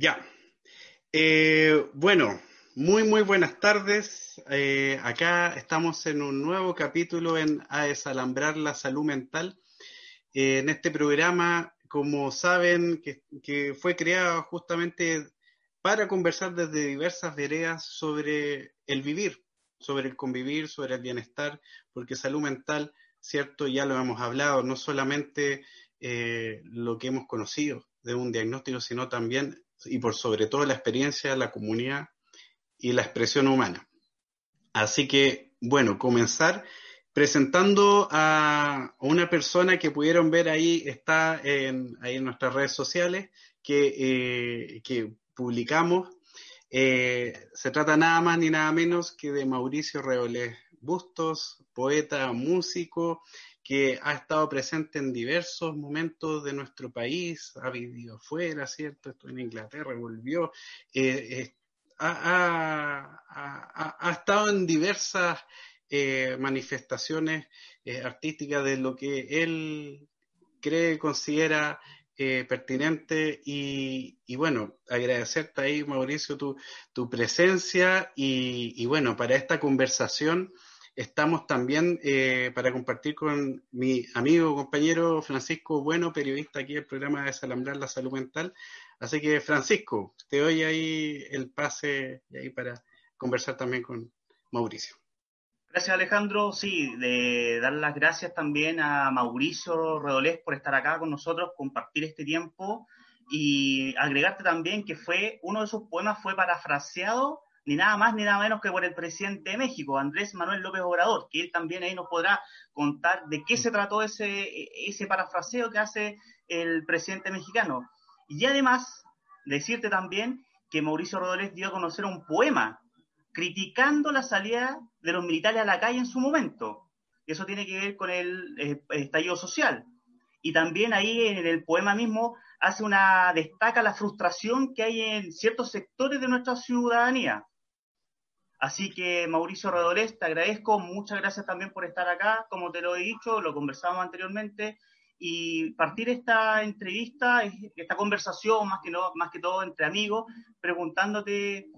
Ya. Eh, bueno, muy, muy buenas tardes. Eh, acá estamos en un nuevo capítulo en A Desalambrar la Salud Mental. Eh, en este programa, como saben, que, que, fue creado justamente para conversar desde diversas veredas sobre el vivir, sobre el convivir, sobre el bienestar, porque salud mental, cierto, ya lo hemos hablado, no solamente lo que hemos conocido de un diagnóstico, sino también y por sobre todo la experiencia la comunidad y la expresión humana. Así que, bueno, comenzar presentando a una persona que pudieron ver ahí, está en, ahí en nuestras redes sociales, que, eh, que publicamos. Eh, se trata nada más ni nada menos que de Mauricio Reolés Bustos, poeta, músico, que ha estado presente en diversos momentos de nuestro país, ha vivido afuera, ¿cierto? Estuvo en Inglaterra, volvió, eh, eh, ha, estado en diversas eh, manifestaciones artísticas de lo que él cree, considera pertinente y, bueno, agradecerte ahí, Mauricio, tu, tu presencia y bueno, para esta conversación estamos también eh, para compartir con mi amigo, compañero Francisco Bueno, periodista aquí del programa de Desalambrar la Salud Mental. Así que, Francisco, te doy ahí el pase ahí para conversar también con Mauricio. Gracias, Alejandro. Sí, de dar las gracias también a Mauricio Redolés por estar acá con nosotros, compartir este tiempo y agregarte también que fue uno de sus poemas fue parafraseado ni nada más ni nada menos que por el presidente de México, Andrés Manuel López Obrador, que él también ahí nos podrá contar de qué se trató ese, ese parafraseo que hace el presidente mexicano. Y además, decirte también que Mauricio Rodríguez dio a conocer un poema criticando la salida de los militares a la calle en su momento. Eso tiene que ver con el eh, estallido social. Y también ahí en el poema mismo hace una destaca la frustración que hay en ciertos sectores de nuestra ciudadanía. Así que Mauricio Redolés, te agradezco, muchas gracias también por estar acá, como te lo he dicho, lo conversamos anteriormente, y partir esta entrevista, esta conversación, más que, no, más que todo entre amigos, preguntándote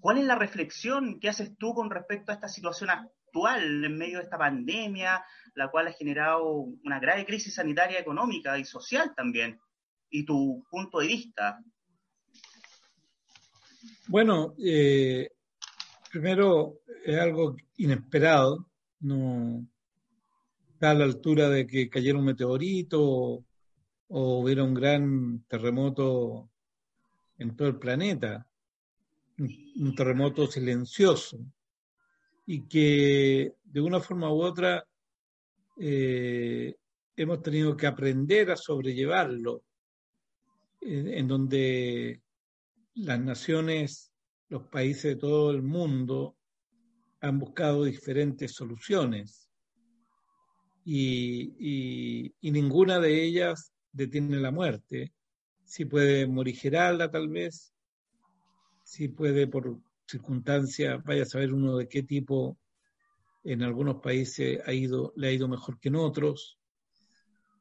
cuál es la reflexión que haces tú con respecto a esta situación actual en medio de esta pandemia, la cual ha generado una grave crisis sanitaria, económica y social también, y tu punto de vista. Bueno, eh, Primero, es algo inesperado, no está a la altura de que cayera un meteorito o, hubiera un gran terremoto en todo el planeta, un, terremoto silencioso, y que de una forma u otra eh, hemos tenido que aprender a sobrellevarlo, en donde las naciones los países de todo el mundo han buscado diferentes soluciones y, ninguna de ellas detiene la muerte. Si puede morigerarla tal vez, si puede por circunstancias, vaya a saber uno de qué tipo en algunos países ha ido, le ha ido mejor que en otros.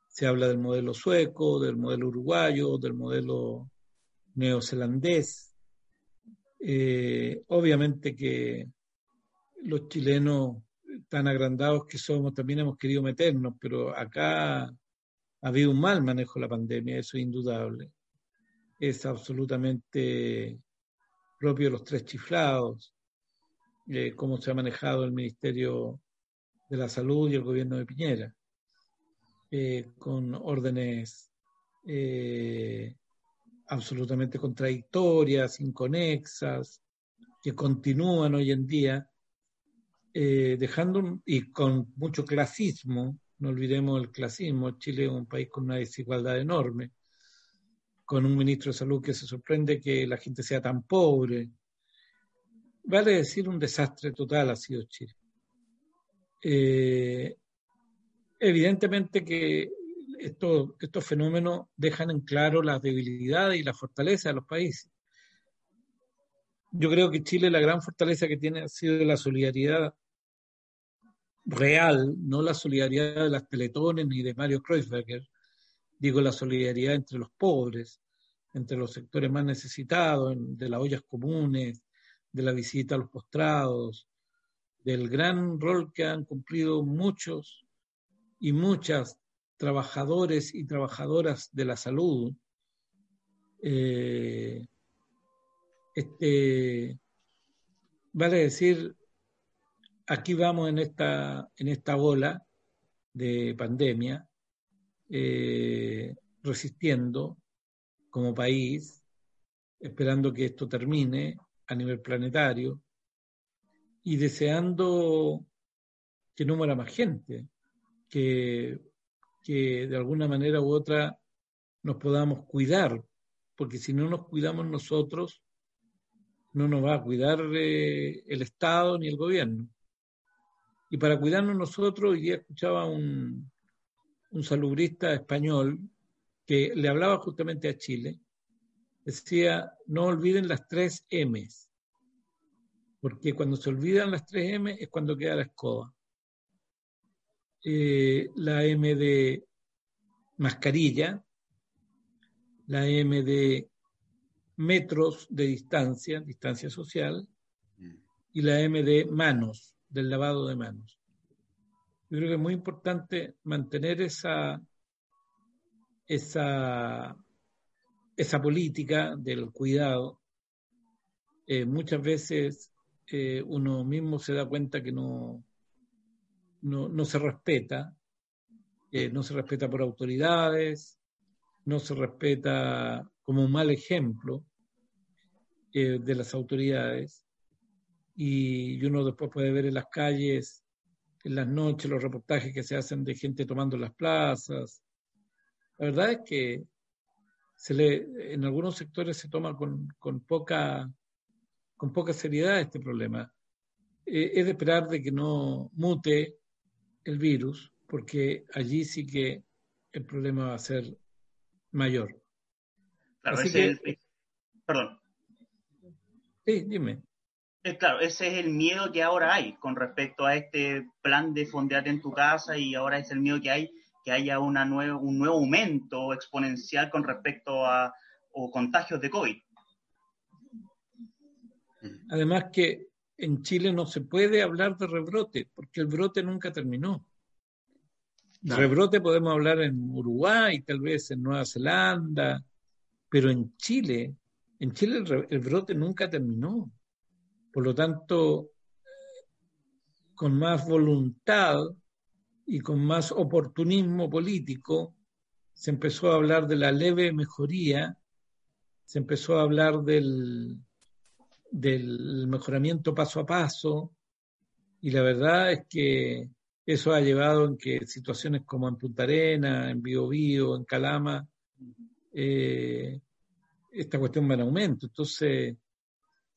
Se habla del modelo sueco, del modelo uruguayo, del modelo neozelandés. Eh, obviamente que los chilenos tan agrandados que somos también hemos querido meternos, pero acá ha habido un mal manejo de la pandemia, eso es indudable. Es absolutamente propio de los tres chiflados, eh, cómo se ha manejado el Ministerio de la Salud y el gobierno de Piñera, eh, con órdenes eh, absolutamente contradictorias, inconexas, que continúan hoy en día, eh, dejando, y con mucho clasismo, no olvidemos el clasismo, Chile es un país con una desigualdad enorme, con un ministro de salud que se sorprende que la gente sea tan pobre. Vale decir, un desastre total ha sido Chile. Eh, evidentemente que estos fenómenos dejan en claro las debilidades y la fortaleza de los países. Yo creo que Chile la gran fortaleza que tiene ha sido la solidaridad real, no la solidaridad de las teletones ni de Mario Kreuzberger, digo la solidaridad entre los pobres, entre los sectores más necesitados, de las ollas comunes, de la visita a los postrados, del gran rol que han cumplido muchos y muchas trabajadores y trabajadoras de la salud. Eh, este, vale decir, aquí vamos en esta, en esta ola de pandemia, eh, resistiendo como país, esperando que esto termine a nivel planetario y deseando que no muera más gente, que, que de alguna manera u otra nos podamos cuidar, porque si no nos cuidamos nosotros, no nos va a cuidar eh, el Estado ni el gobierno. Y para cuidarnos nosotros, hoy día escuchaba un, un salubrista español que le hablaba justamente a Chile, decía, no olviden las tres M's, porque cuando se olvidan las tres M es cuando queda la escoba. Eh, la M de mascarilla, la M de metros de distancia, distancia social, mm. y la M de manos del lavado de manos. Yo creo que es muy importante mantener esa, esa, esa política del cuidado. Eh, muchas veces eh, uno mismo se da cuenta que no, no, se respeta, eh, no se respeta por autoridades, no se respeta como un mal ejemplo de las autoridades y uno después puede ver en las calles, en las noches, los reportajes que se hacen de gente tomando las plazas. La verdad es que se le, en algunos sectores se toma con, con poca, con poca seriedad este problema. Eh, es de esperar de que no mute el virus, porque allí sí que el problema va a ser mayor. Claro, perdón. Sí, dime. Eh, claro, ese es el miedo que ahora hay con respecto a este plan de fondearte en tu casa y ahora es el miedo que hay que haya una un nuevo aumento exponencial con respecto a o contagios de COVID. Además que en Chile no se puede hablar de rebrote porque el brote nunca terminó. Rebrote podemos hablar en Uruguay, tal vez en Nueva Zelanda, pero en Chile, en Chile el brote nunca terminó. Por lo tanto, con más voluntad y con más oportunismo político, se empezó a hablar de la leve mejoría, se empezó a hablar del, del mejoramiento paso a paso, y la verdad es que eso ha llevado en que situaciones como en Punta Arena, en Biobío, en Calama, eh, esta cuestión va en aumento. Entonces,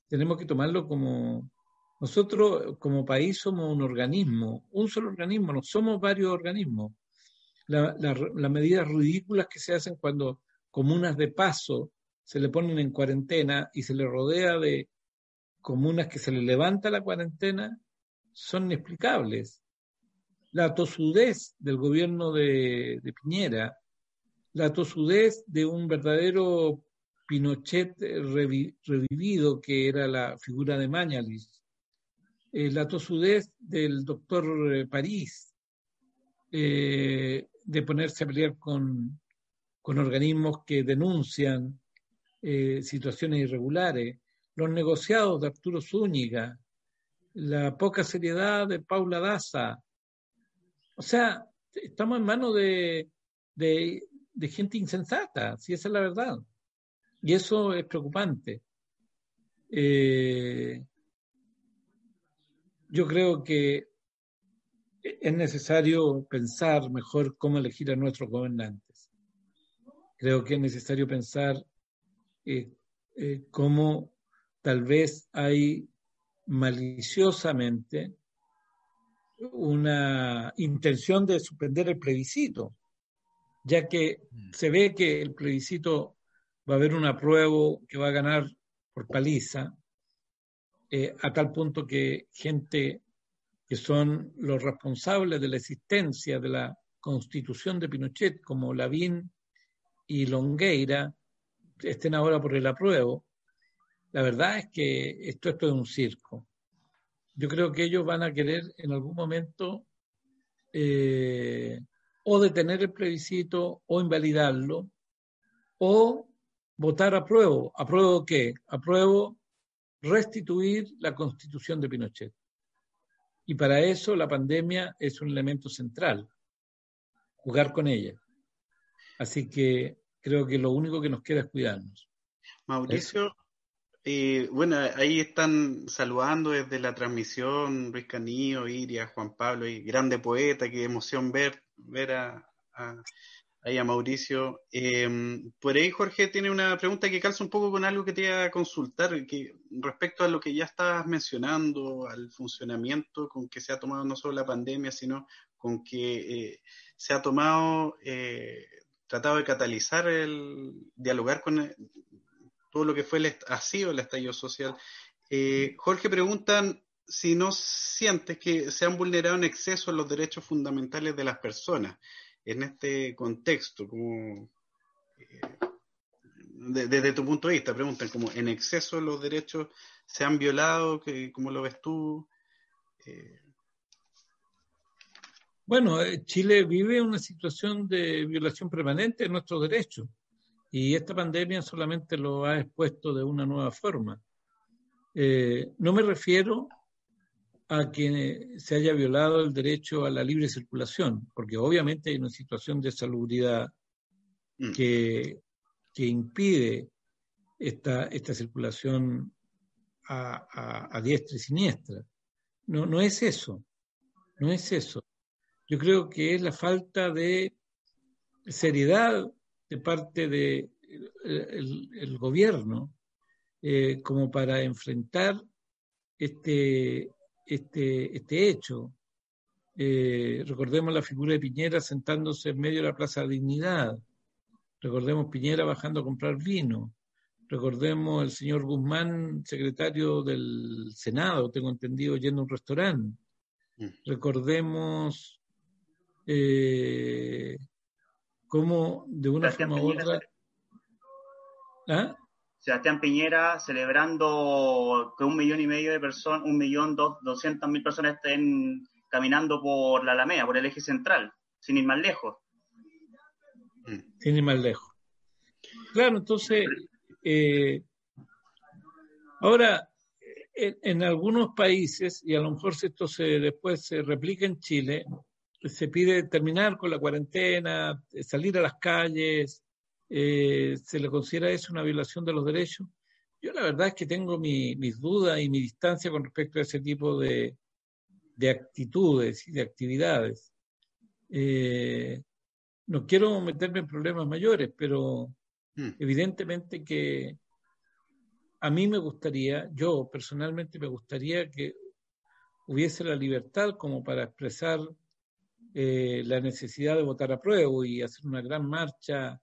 tenemos que tomarlo como nosotros como país somos un organismo, un solo organismo, no somos varios organismos. Las medidas ridículas que se hacen cuando comunas de paso se le ponen en cuarentena y se le rodea de comunas que se le levanta la cuarentena son inexplicables. La tosudez del gobierno de, Piñera, la tosudez de un verdadero Pinochet revivido, que era la figura de Mañalich, eh, la tosudez del doctor eh, París, eh, de ponerse a pelear con, con organismos que denuncian situaciones irregulares, los negociados de Arturo Zúñiga, la poca seriedad de Paula Daza. O sea, estamos en manos de, de, gente insensata, si esa es la verdad. Y eso es preocupante. Eh, yo creo que es necesario pensar mejor cómo elegir a nuestros gobernantes. Creo que es necesario pensar eh, eh, cómo tal vez hay maliciosamente una intención de suspender el plebiscito, ya que mm. se ve que el plebiscito va a haber un apruebo que va a ganar por paliza, eh, a tal punto que gente que son los responsables de la existencia de la constitución de Pinochet, como Lavín y Longueira, estén ahora por el apruebo. La verdad es que esto, esto es un circo. Yo creo que ellos van a querer en algún momento eh, o detener el plebiscito o invalidarlo o votar a prueba. ¿A prueba qué? A prueba restituir la constitución de Pinochet. Y para eso la pandemia es un elemento central, jugar con ella. Así que creo que lo único que nos queda es cuidarnos. Mauricio, eh, bueno, ahí están saludando desde la transmisión Luis Canillo, Iria, Juan Pablo, y grande poeta, qué emoción ver, ver a, ahí a Mauricio. Em, por ahí Jorge tiene una pregunta que calza un poco con algo que te iba a consultar, que respecto a lo que ya estabas mencionando, al funcionamiento con que se ha tomado no solo la pandemia, sino con que eh, se ha tomado, eh, tratado de catalizar el dialogar con todo lo que fue el, ha sido el estallido social. Eh, Jorge preguntan si no sientes que se han vulnerado en exceso los derechos fundamentales de las personas en este contexto, como eh, desde tu punto de vista, preguntan como en exceso los derechos se han violado, que, ¿cómo lo ves tú? Eh, bueno, Chile vive una situación de violación permanente de nuestros derechos y esta pandemia solamente lo ha expuesto de una nueva forma. no me refiero a que se haya violado el derecho a la libre circulación, porque obviamente hay una situación de salubridad mm. que, que impide esta, esta circulación a, a, diestra y siniestra. No, no es eso, no es eso. Yo creo que es la falta de seriedad de parte del de el, gobierno eh, como para enfrentar este, este, este hecho. Eh, recordemos la figura de Piñera sentándose en medio de la Plaza de Dignidad. Recordemos Piñera bajando a comprar vino. Recordemos el señor Guzmán, secretario del Senado, tengo entendido, yendo a un restaurante. Mm. Recordemos eh, cómo de una forma u otra... ¿Ah? Sebastián Piñera celebrando que un millón y medio de personas, un millón doscientas mil personas estén caminando por la Alameda, por el eje central, sin ir más lejos. Mm. Sin ir más lejos. Claro, entonces, eh, ahora, en, algunos países, y a lo mejor si esto se, después se replica en Chile, se pide terminar con la cuarentena, salir a las calles, eh, se le considera eso una violación de los derechos. Yo la verdad es que tengo mis dudas y mi distancia con respecto a ese tipo de, actitudes y de actividades. Eh, no quiero meterme en problemas mayores, pero hmm. evidentemente que a mí me gustaría, yo personalmente me gustaría que hubiese la libertad como para expresar eh, la necesidad de votar a prueba y hacer una gran marcha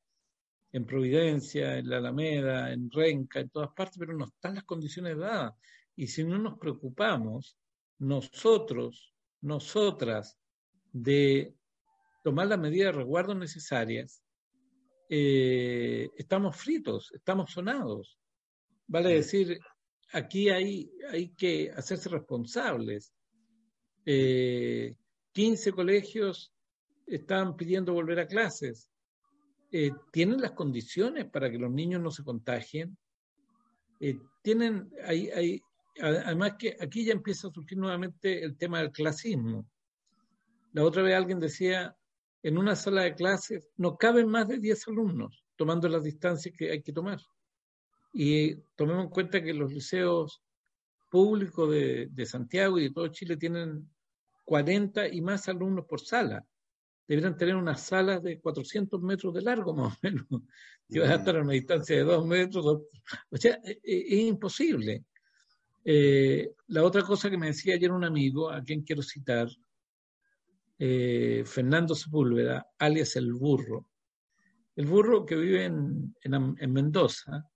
en Providencia, en la Alameda, en Renca, en todas partes, pero no están las condiciones dadas. Y si no nos preocupamos, nosotros, nosotras, de tomar las medidas de resguardo necesarias, eh, estamos fritos, estamos sonados. Vale decir, aquí hay, hay que hacerse responsables. Eh, 15 colegios están pidiendo volver a clases. Eh, tienen las condiciones para que los niños no se contagien. Eh, tienen, además que aquí ya empieza a surgir nuevamente el tema del clasismo. La otra vez alguien decía, en una sala de clases no caben más de 10 alumnos, tomando las distancias que hay que tomar. Y tomemos en cuenta que los liceos públicos de Santiago y de todo Chile tienen 40 y más alumnos por sala. debieran tener unas salas de 400 metros de largo más o menos. Si vas a estar a una distancia de 2 metros, o sea, e, e, es, imposible. Eh, la otra cosa que me decía ayer un amigo, a quien quiero citar, eh, Fernando Sepúlveda, alias El Burro. El Burro que vive en, en Mendoza,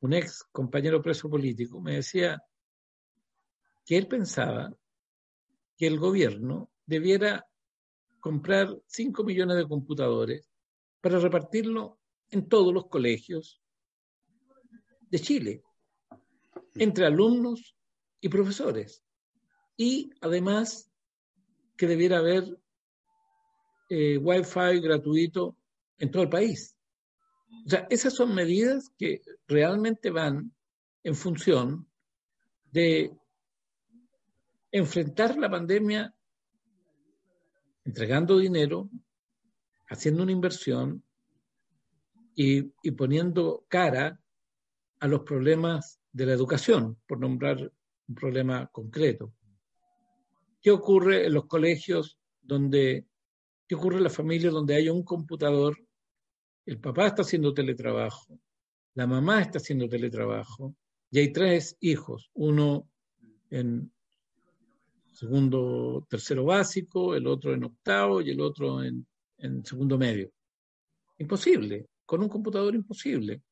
un ex compañero preso político, me decía que él pensaba que el gobierno debiera comprar 5 millones de computadores para repartirlo en todos los colegios de Chile, entre alumnos y profesores. Y además que debiera haber eh, Wi-Fi gratuito en todo el país. O sea, esas son medidas que realmente van en función de enfrentar la pandemia entregando dinero, haciendo una inversión y, poniendo cara a los problemas de la educación, por nombrar un problema concreto. ¿Qué ocurre en los colegios donde, qué ocurre en las familias donde hay un computador, el papá está haciendo teletrabajo, la mamá está haciendo teletrabajo y hay tres hijos, uno en segundo, tercero básico, el otro en octavo y el otro en, segundo medio. Imposible, con un computador imposible.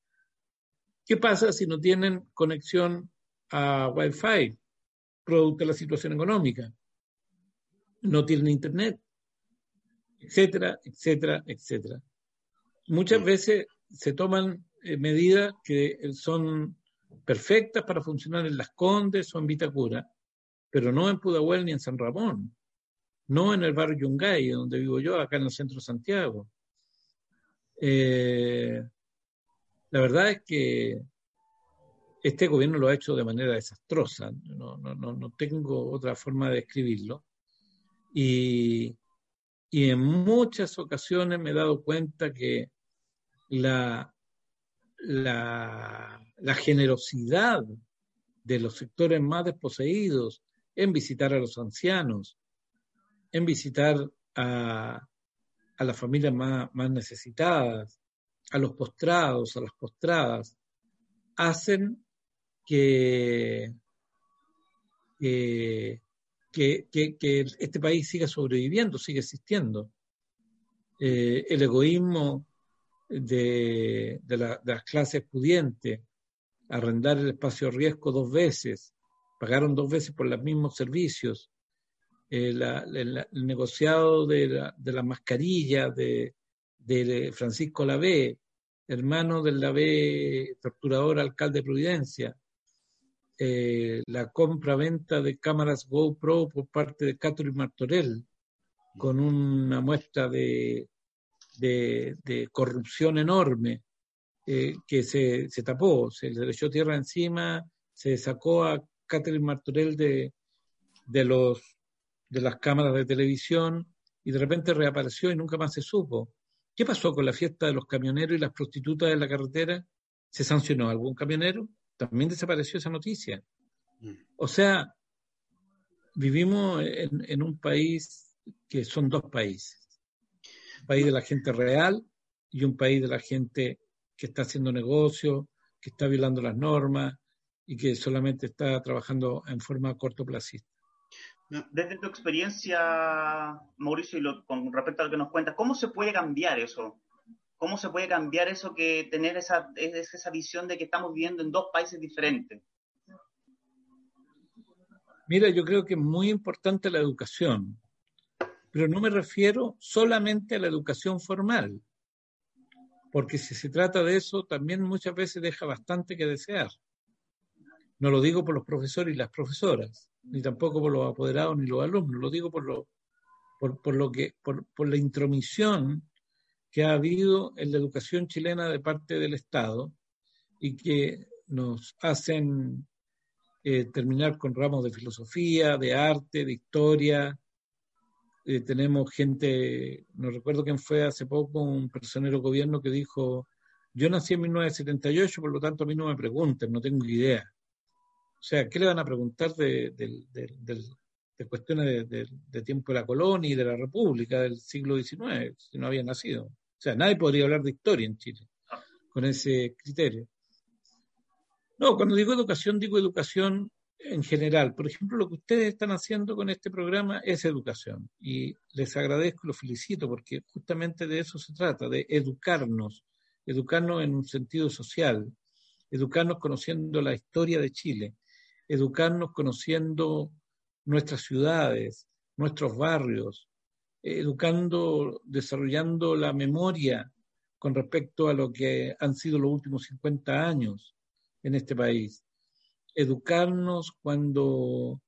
¿Qué pasa si no tienen conexión a Wi-Fi, producto de la situación económica? No tienen internet, etcétera, etcétera, etcétera. Muchas veces se toman eh, medidas que son perfectas para funcionar en Las Condes o en Vitacura, pero no en Pudahuel ni en San Ramón, no en el barrio Yungay, donde vivo yo, acá en el centro de Santiago. Eh, la verdad es que este gobierno lo ha hecho de manera desastrosa, no, no, no, tengo otra forma de describirlo. Y, y, en muchas ocasiones me he dado cuenta que la, la, la generosidad de los sectores más desposeídos, en visitar a los ancianos, en visitar a, las familias más, necesitadas, a los postrados, a las postradas, hacen que, que, este país siga sobreviviendo, siga existiendo. Eh, el egoísmo de, de, las clases pudientes, arrendar el espacio riesgo dos veces, pagaron dos veces por los mismos servicios, eh, el negociado de la, de la mascarilla de, Francisco Lavé, hermano del Lavé, torturador alcalde de Providencia, eh, la compra-venta de cámaras GoPro por parte de Catherine Martorell, con una muestra de, de, corrupción enorme eh, que se, se, tapó, se le echó tierra encima, se sacó a Catherine Martorell de, de, los, de las cámaras de televisión y de repente reapareció y nunca más se supo. ¿Qué pasó con la fiesta de los camioneros y las prostitutas de la carretera? ¿Se sancionó algún camionero? También desapareció esa noticia. Mm. O sea, vivimos en, en un país que son dos países. Un país de la gente real y un país de la gente que está haciendo negocio, que está violando las normas, y que solamente está trabajando en forma cortoplacista. Desde tu experiencia, Mauricio, y con respecto a lo que nos cuentas, ¿cómo se puede cambiar eso? ¿Cómo se puede cambiar eso que tener esa, esa visión de que estamos viviendo en dos países diferentes? Mira, yo creo que es muy importante la educación, pero no me refiero solamente a la educación formal, porque si se trata de eso, también muchas veces deja bastante que desear. No lo digo por los profesores y las profesoras, ni tampoco por los apoderados ni los alumnos, lo digo por lo, por, lo que, por, la intromisión que ha habido en la educación chilena de parte del Estado y que nos hacen eh, terminar con ramos de filosofía, de arte, de historia. Eh, tenemos gente, no recuerdo quién fue hace poco, un personero gobierno que dijo, yo nací en 1978, por lo tanto a mí no me pregunten, no tengo idea. O sea, ¿qué le van a preguntar de, de cuestiones de, tiempo de la colonia y de la república del siglo XIX, si no había nacido. O sea, nadie podría hablar de historia en Chile con ese criterio. No, cuando digo educación, digo educación en general. Por ejemplo, lo que ustedes están haciendo con este programa es educación. Y les agradezco los felicito porque justamente de eso se trata, de educarnos, educarnos en un sentido social, educarnos conociendo la historia de Chile, educarnos conociendo nuestras ciudades, nuestros barrios, educando, desarrollando la memoria con respecto a lo que han sido los últimos 50 años en este país. Educarnos cuando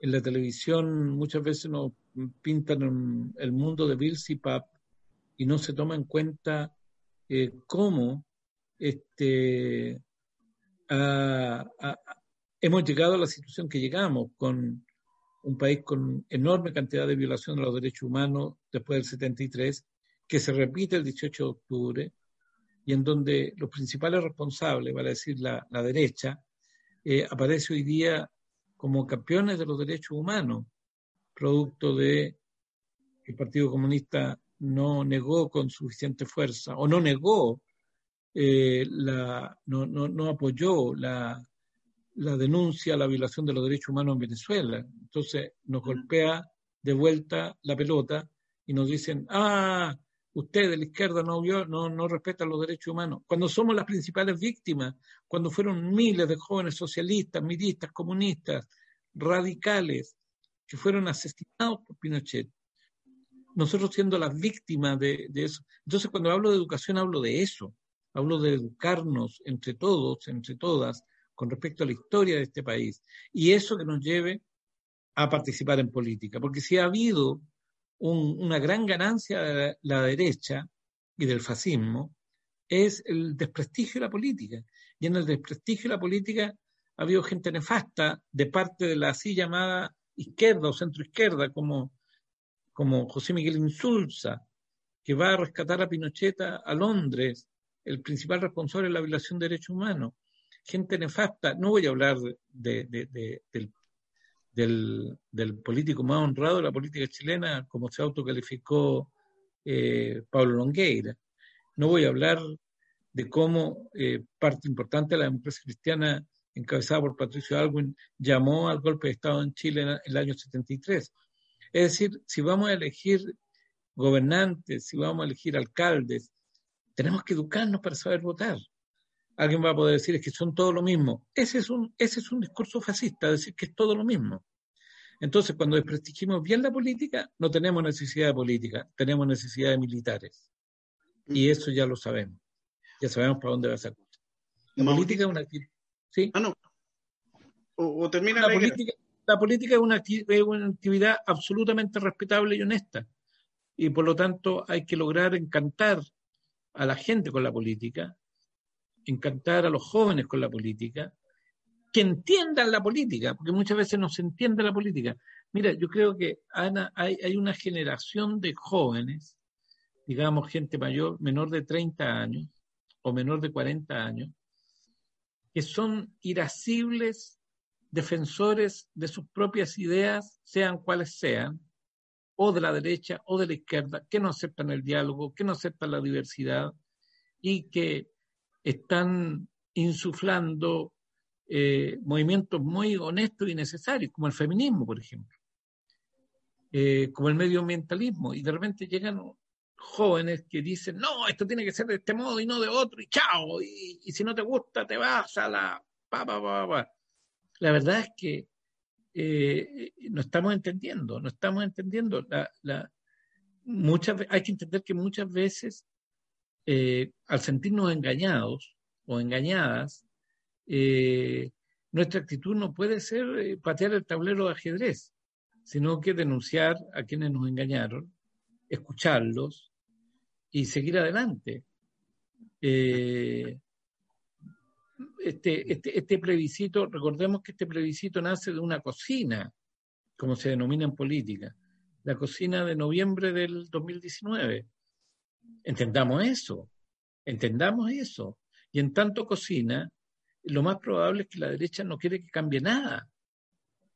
en la televisión muchas veces nos pintan el mundo de Bill Pap y no se toma en cuenta eh, cómo este, hemos llegado a la situación que llegamos con un país con enorme cantidad de violación de los derechos humanos después del 73, que se repite el 18 de octubre, y en donde los principales responsables, vale decir la, derecha, eh, aparece hoy día como campeones de los derechos humanos, producto de que el Partido Comunista no negó con suficiente fuerza o no negó, eh, la, no, no, no apoyó la, la denuncia a la violación de los derechos humanos en Venezuela. Entonces nos golpea de vuelta la pelota y nos dicen, ah, usted de la izquierda no, no, no respeta los derechos humanos. Cuando somos las principales víctimas, cuando fueron miles de jóvenes socialistas, miristas, comunistas, radicales, que fueron asesinados por Pinochet. Nosotros siendo las víctimas de, de eso. Entonces cuando hablo de educación hablo de eso. Hablo de educarnos entre todos, entre todas, con respecto a la historia de este país y eso que nos lleve a participar en política. Porque si ha habido una gran ganancia de la derecha y del fascismo, es el desprestigio de la política. Y en el desprestigio de la política ha habido gente nefasta de parte de la así llamada izquierda o centroizquierda, como, como José Miguel Insulza, que va a rescatar a Pinochet a Londres, el principal responsable de la violación de derechos humanos gente nefasta. No voy a hablar de, del, político más honrado de la política chilena, como se autocalificó eh, Pablo Longueira. No voy a hablar de cómo eh, parte importante de la democracia cristiana, encabezada por Patricio Alwin, llamó al golpe de Estado en Chile en el año 73. Es decir, si vamos a elegir gobernantes, si vamos a elegir alcaldes, tenemos que educarnos para saber votar alguien va a poder decir es que son todo lo mismo. Ese es un, ese es un discurso fascista, decir que es todo lo mismo. Entonces, cuando desprestigiamos bien la política, no tenemos necesidad de política, tenemos necesidad de militares. Y mm. eso ya lo sabemos. Ya sabemos para dónde va esa cosa. La política es una ¿sí? Ah, no. O, termina la, política. La política es una, es una actividad absolutamente respetable y honesta. Y por lo tanto hay que lograr encantar a la gente con la política encantar a los jóvenes con la política, que entiendan la política, porque muchas veces no se entiende la política. Mira, yo creo que Ana, hay, hay una generación de jóvenes, digamos gente mayor, menor de 30 años o menor de 40 años, que son irascibles defensores de sus propias ideas, sean cuales sean, o de la derecha o de la izquierda, que no aceptan el diálogo, que no aceptan la diversidad y que están insuflando eh, movimientos muy honestos y necesarios, como el feminismo, por ejemplo, eh, como el medioambientalismo, y de repente llegan jóvenes que dicen, no, esto tiene que ser de este modo y no de otro, y chao, y, si no te gusta, te vas a la... Pa, pa, pa, La verdad es que eh, no estamos entendiendo, no estamos entendiendo. La, la, muchas, hay que entender que muchas veces eh, al sentirnos engañados o engañadas, eh, nuestra actitud no puede ser eh, patear el tablero de ajedrez, sino que denunciar a quienes nos engañaron, escucharlos y seguir adelante. Este, este, este, plebiscito, recordemos que este plebiscito nace de una cocina, como se denomina en política, la cocina de noviembre del 2019 Entendamos eso, entendamos eso. Y en tanto cocina, lo más probable es que la derecha no quiere que cambie nada.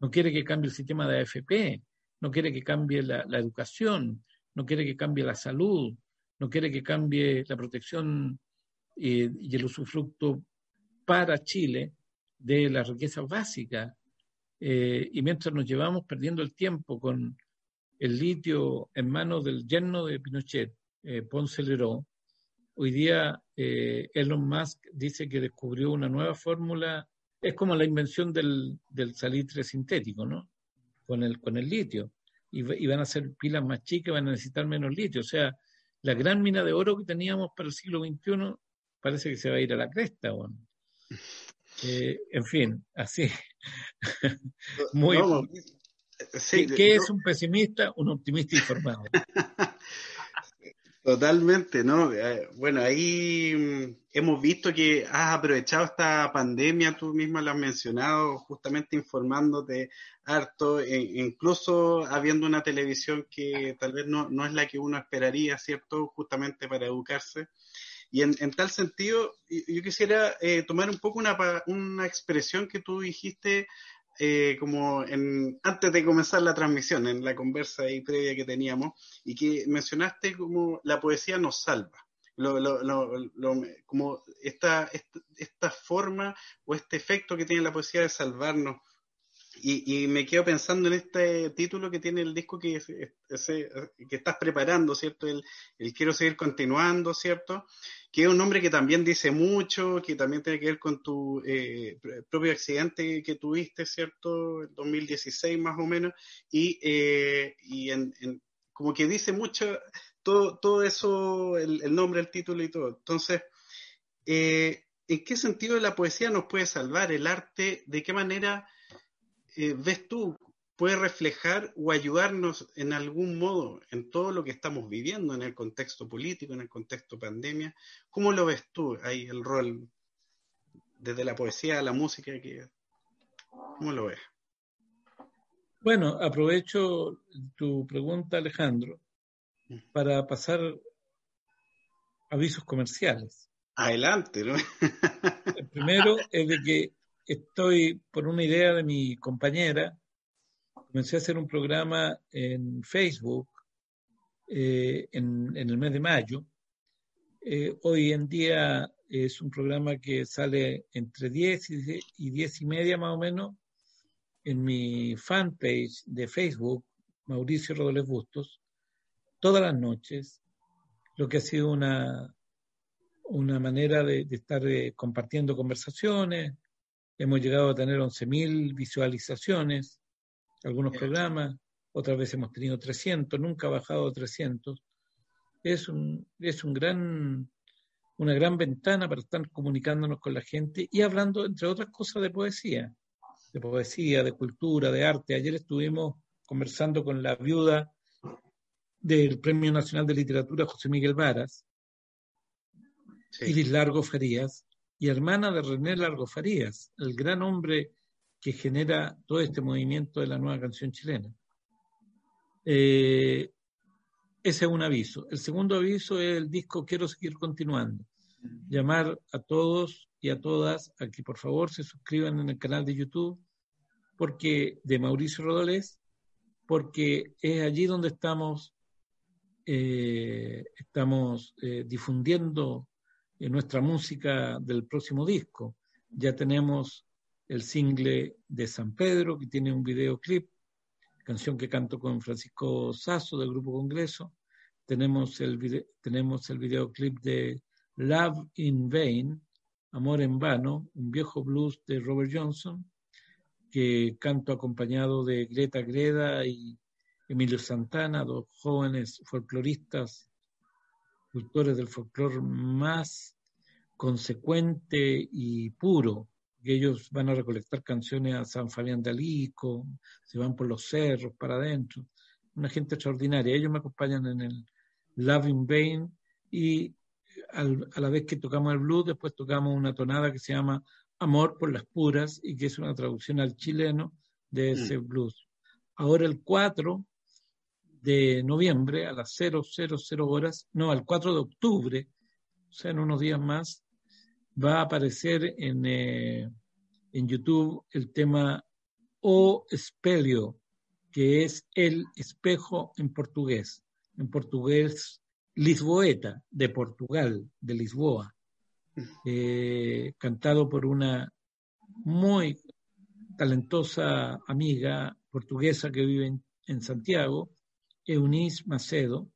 no quiere que cambie el sistema de AFP, no quiere que cambie la, educación, no quiere que cambie la salud, no quiere que cambie la protección eh, y el usufructo para Chile de las riquezas básicas. Eh, y mientras nos llevamos perdiendo el tiempo con el litio en manos del yerno de Pinochet, eh, Ponce Leró, hoy día Elon Musk dice que descubrió una nueva fórmula, es como la invención del, del salitre sintético, ¿no? con el, con el litio. Y, van a ser pilas más chicas, van a necesitar menos litio. O sea, la gran mina de oro que teníamos para el siglo XXI parece que se va a ir a la cresta. Bueno. Eh, en fin, así. Muy, ¿Qué, es un pesimista? Un optimista informado. Totalmente, ¿no? Eh, bueno, ahí mm, hemos visto que has aprovechado esta pandemia, tú misma lo has mencionado, justamente informándote harto, e incluso habiendo una televisión que tal vez no, no, es la que uno esperaría, ¿cierto? Justamente para educarse. Y en, en tal sentido, yo quisiera eh, tomar un poco una, una expresión que tú dijiste eh, como antes de comenzar la transmisión, en la conversa ahí previa que teníamos, y que mencionaste como la poesía nos salva. Lo, lo, lo, como esta, esta, forma o este efecto que tiene la poesía de salvarnos. Y, y, me quedo pensando en este título que tiene el disco que, que estás preparando, ¿cierto? El, el Quiero seguir continuando, ¿cierto? que es un nombre que también dice mucho, que también tiene que ver con tu eh, propio accidente que tuviste, ¿cierto? En 2016 más o menos, y, eh, y en, como que dice mucho todo, todo eso, el, nombre, el título y todo. Entonces, eh, ¿en qué sentido la poesía nos puede salvar? ¿El arte? ¿De qué manera ves tú puede reflejar o ayudarnos en algún modo en todo lo que estamos viviendo en el contexto político, en el contexto pandemia. ¿Cómo lo ves tú ahí el rol desde la poesía a la música? ¿Cómo lo ves? Bueno, aprovecho tu pregunta, Alejandro, para pasar avisos comerciales. Adelante, ¿no? El primero es de que estoy por una idea de mi compañera comencé a hacer un programa en Facebook eh, en, el mes de mayo. Eh, hoy en día es un programa que sale entre 10 y 10 y media más o menos en mi fanpage de Facebook, Mauricio Rodolfo Bustos, todas las noches, lo que ha sido una, una manera de, estar eh, compartiendo conversaciones. Hemos llegado a tener 11.000 visualizaciones algunos programas, otras veces hemos tenido 300, nunca ha bajado a 300. Es, un, es un gran, una gran ventana para estar comunicándonos con la gente y hablando, entre otras cosas, de poesía, de poesía, de cultura, de arte. Ayer estuvimos conversando con la viuda del Premio Nacional de Literatura José Miguel Varas, Iris Largo Farías, y hermana de René Largo Farías, el gran hombre que genera todo este movimiento de la nueva canción chilena. Eh, ese es un aviso. El segundo aviso es el disco Quiero seguir continuando. Llamar a todos y a todas a que por favor se suscriban en el canal de YouTube porque de Mauricio Rodolés, porque es allí donde estamos, eh, estamos eh, difundiendo nuestra música del próximo disco. Ya tenemos el single de San Pedro, que tiene un videoclip, canción que canto con Francisco Sasso del Grupo Congreso. Tenemos el, tenemos el videoclip de Love in Vain, Amor en Vano, un viejo blues de Robert Johnson, que canto acompañado de Greta Greda y Emilio Santana, dos jóvenes folcloristas, cultores del folclore más consecuente y puro que ellos van a recolectar canciones a San Fabián de Alico, se van por los cerros para adentro, una gente extraordinaria. Ellos me acompañan en el Love in Vain y a la vez que tocamos el blues, después tocamos una tonada que se llama Amor por las Puras y que es una traducción al chileno de ese mm. blues. Ahora el 4 de noviembre a las 000 horas, no, al 4 de octubre, o sea, en unos días más, va a aparecer en, eh, en YouTube el tema o espelho, que es el espejo en portugués. En portugués, Lisboeta, de Portugal, de Lisboa. Eh, cantado por una muy talentosa amiga portuguesa que vive en, Santiago, Eunice Macedo,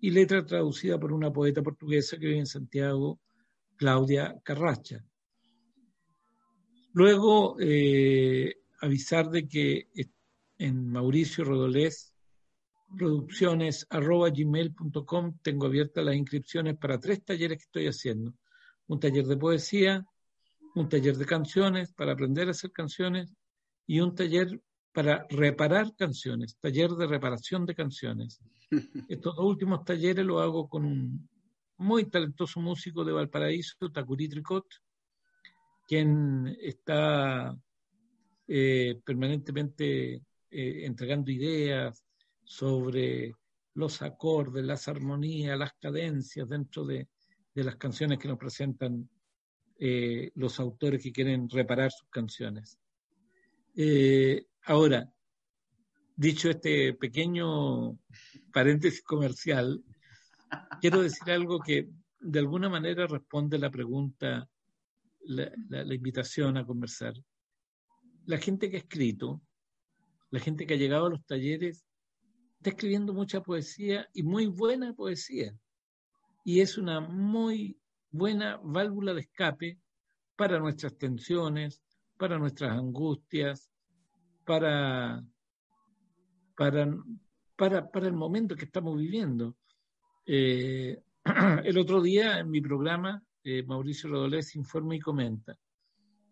y letra traducida por una poeta portuguesa que vive en Santiago, Claudia Carracha. Luego, eh, avisar de que en Mauricio Rodolés producciones gmail.com tengo abiertas las inscripciones para tres talleres que estoy haciendo. Un taller de poesía, un taller de canciones para aprender a hacer canciones y un taller para reparar canciones, taller de reparación de canciones. Estos dos últimos talleres los hago con un muy talentoso músico de Valparaíso, Takuri Tricot, quien está eh, permanentemente eh, entregando ideas sobre los acordes, las armonías, las cadencias dentro de, las canciones que nos presentan eh, los autores que quieren reparar sus canciones. Ahora, dicho este pequeño paréntesis comercial, quiero decir algo que de alguna manera responde la pregunta, la invitación a conversar la gente que ha escrito, la gente que ha llegado a los talleres, está escribiendo mucha poesía y muy buena poesía. Y es una muy buena válvula de escape para nuestras tensiones, para nuestras angustias, para, para, para, el momento que estamos viviendo. Eh, el otro día en mi programa, eh, Mauricio Rodolés informa y comenta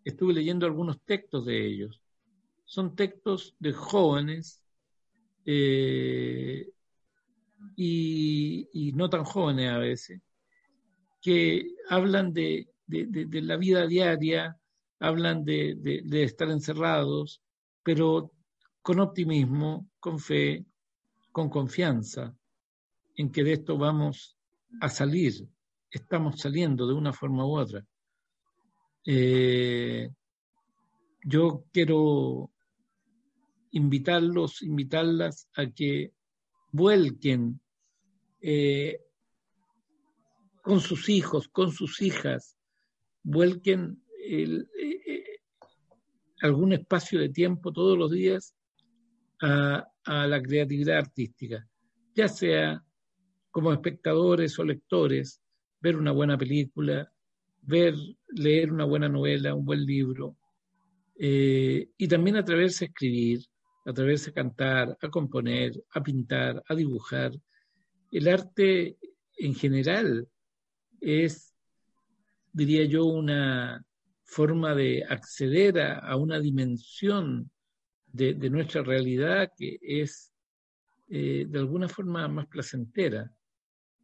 estuve leyendo algunos textos de ellos. Son textos de jóvenes eh, y, no tan jóvenes a veces, que hablan de, la vida diaria, hablan de, estar encerrados, pero con optimismo, con fe, con confianza en que de esto vamos a salir, estamos saliendo de una forma u otra. Eh, yo quiero invitarlos, invitarlas a que vuelquen eh, con sus hijos, con sus hijas, vuelquen eh, algún espacio de tiempo todos los días a, la creatividad artística, ya sea como espectadores o lectores, ver una buena película, ver, leer una buena novela, un buen libro, eh, y también atreverse a escribir, atreverse a cantar, a componer, a pintar, a dibujar. El arte en general es, diría yo, una forma de acceder a, una dimensión de, nuestra realidad que es eh, de alguna forma más placentera.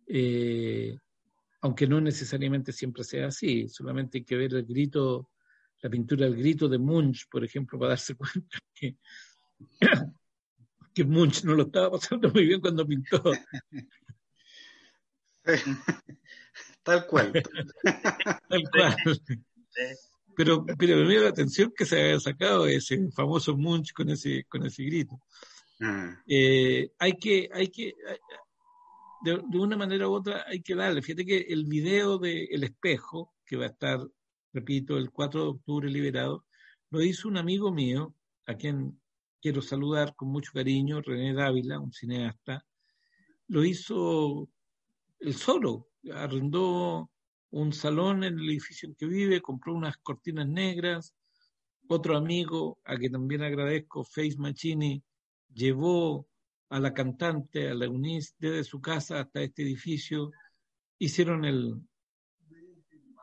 Eh, aunque no necesariamente siempre sea así, solamente hay que ver el grito, la pintura del grito de Munch, por ejemplo, para darse cuenta que, que Munch no lo estaba pasando muy bien cuando pintó. Tal cual. Tal cual. Pero, pero me dio la atención que se haya sacado ese famoso Munch con ese, con ese grito. Ah. Eh, hay que, hay que, de, una manera u otra hay que darle. Fíjate que el video de El Espejo, que va a estar, repito, el 4 de octubre liberado, lo hizo un amigo mío, a quien quiero saludar con mucho cariño, René Dávila, un cineasta. Lo hizo él solo, arrendó un salón en el edificio en que vive, compró unas cortinas negras. Otro amigo, a quien también agradezco, Face Machini, llevó a la cantante, a la Eunice, desde su casa hasta este edificio, hicieron el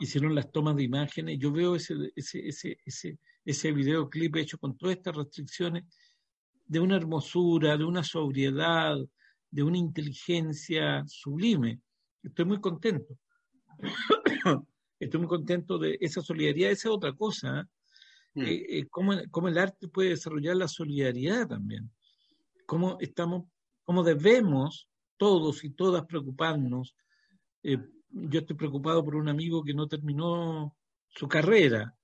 hicieron las tomas de imágenes. Yo veo ese, ese, ese, ese, ese videoclip hecho con todas estas restricciones de una hermosura, de una sobriedad, de una inteligencia sublime. Estoy muy contento. Estoy muy contento de esa solidaridad. Esa es otra cosa. ¿eh? Mm. Eh, eh, cómo, cómo, el arte puede desarrollar la solidaridad también cómo estamos, cómo debemos todos y todas preocuparnos. Eh, yo estoy preocupado por un amigo que no terminó su carrera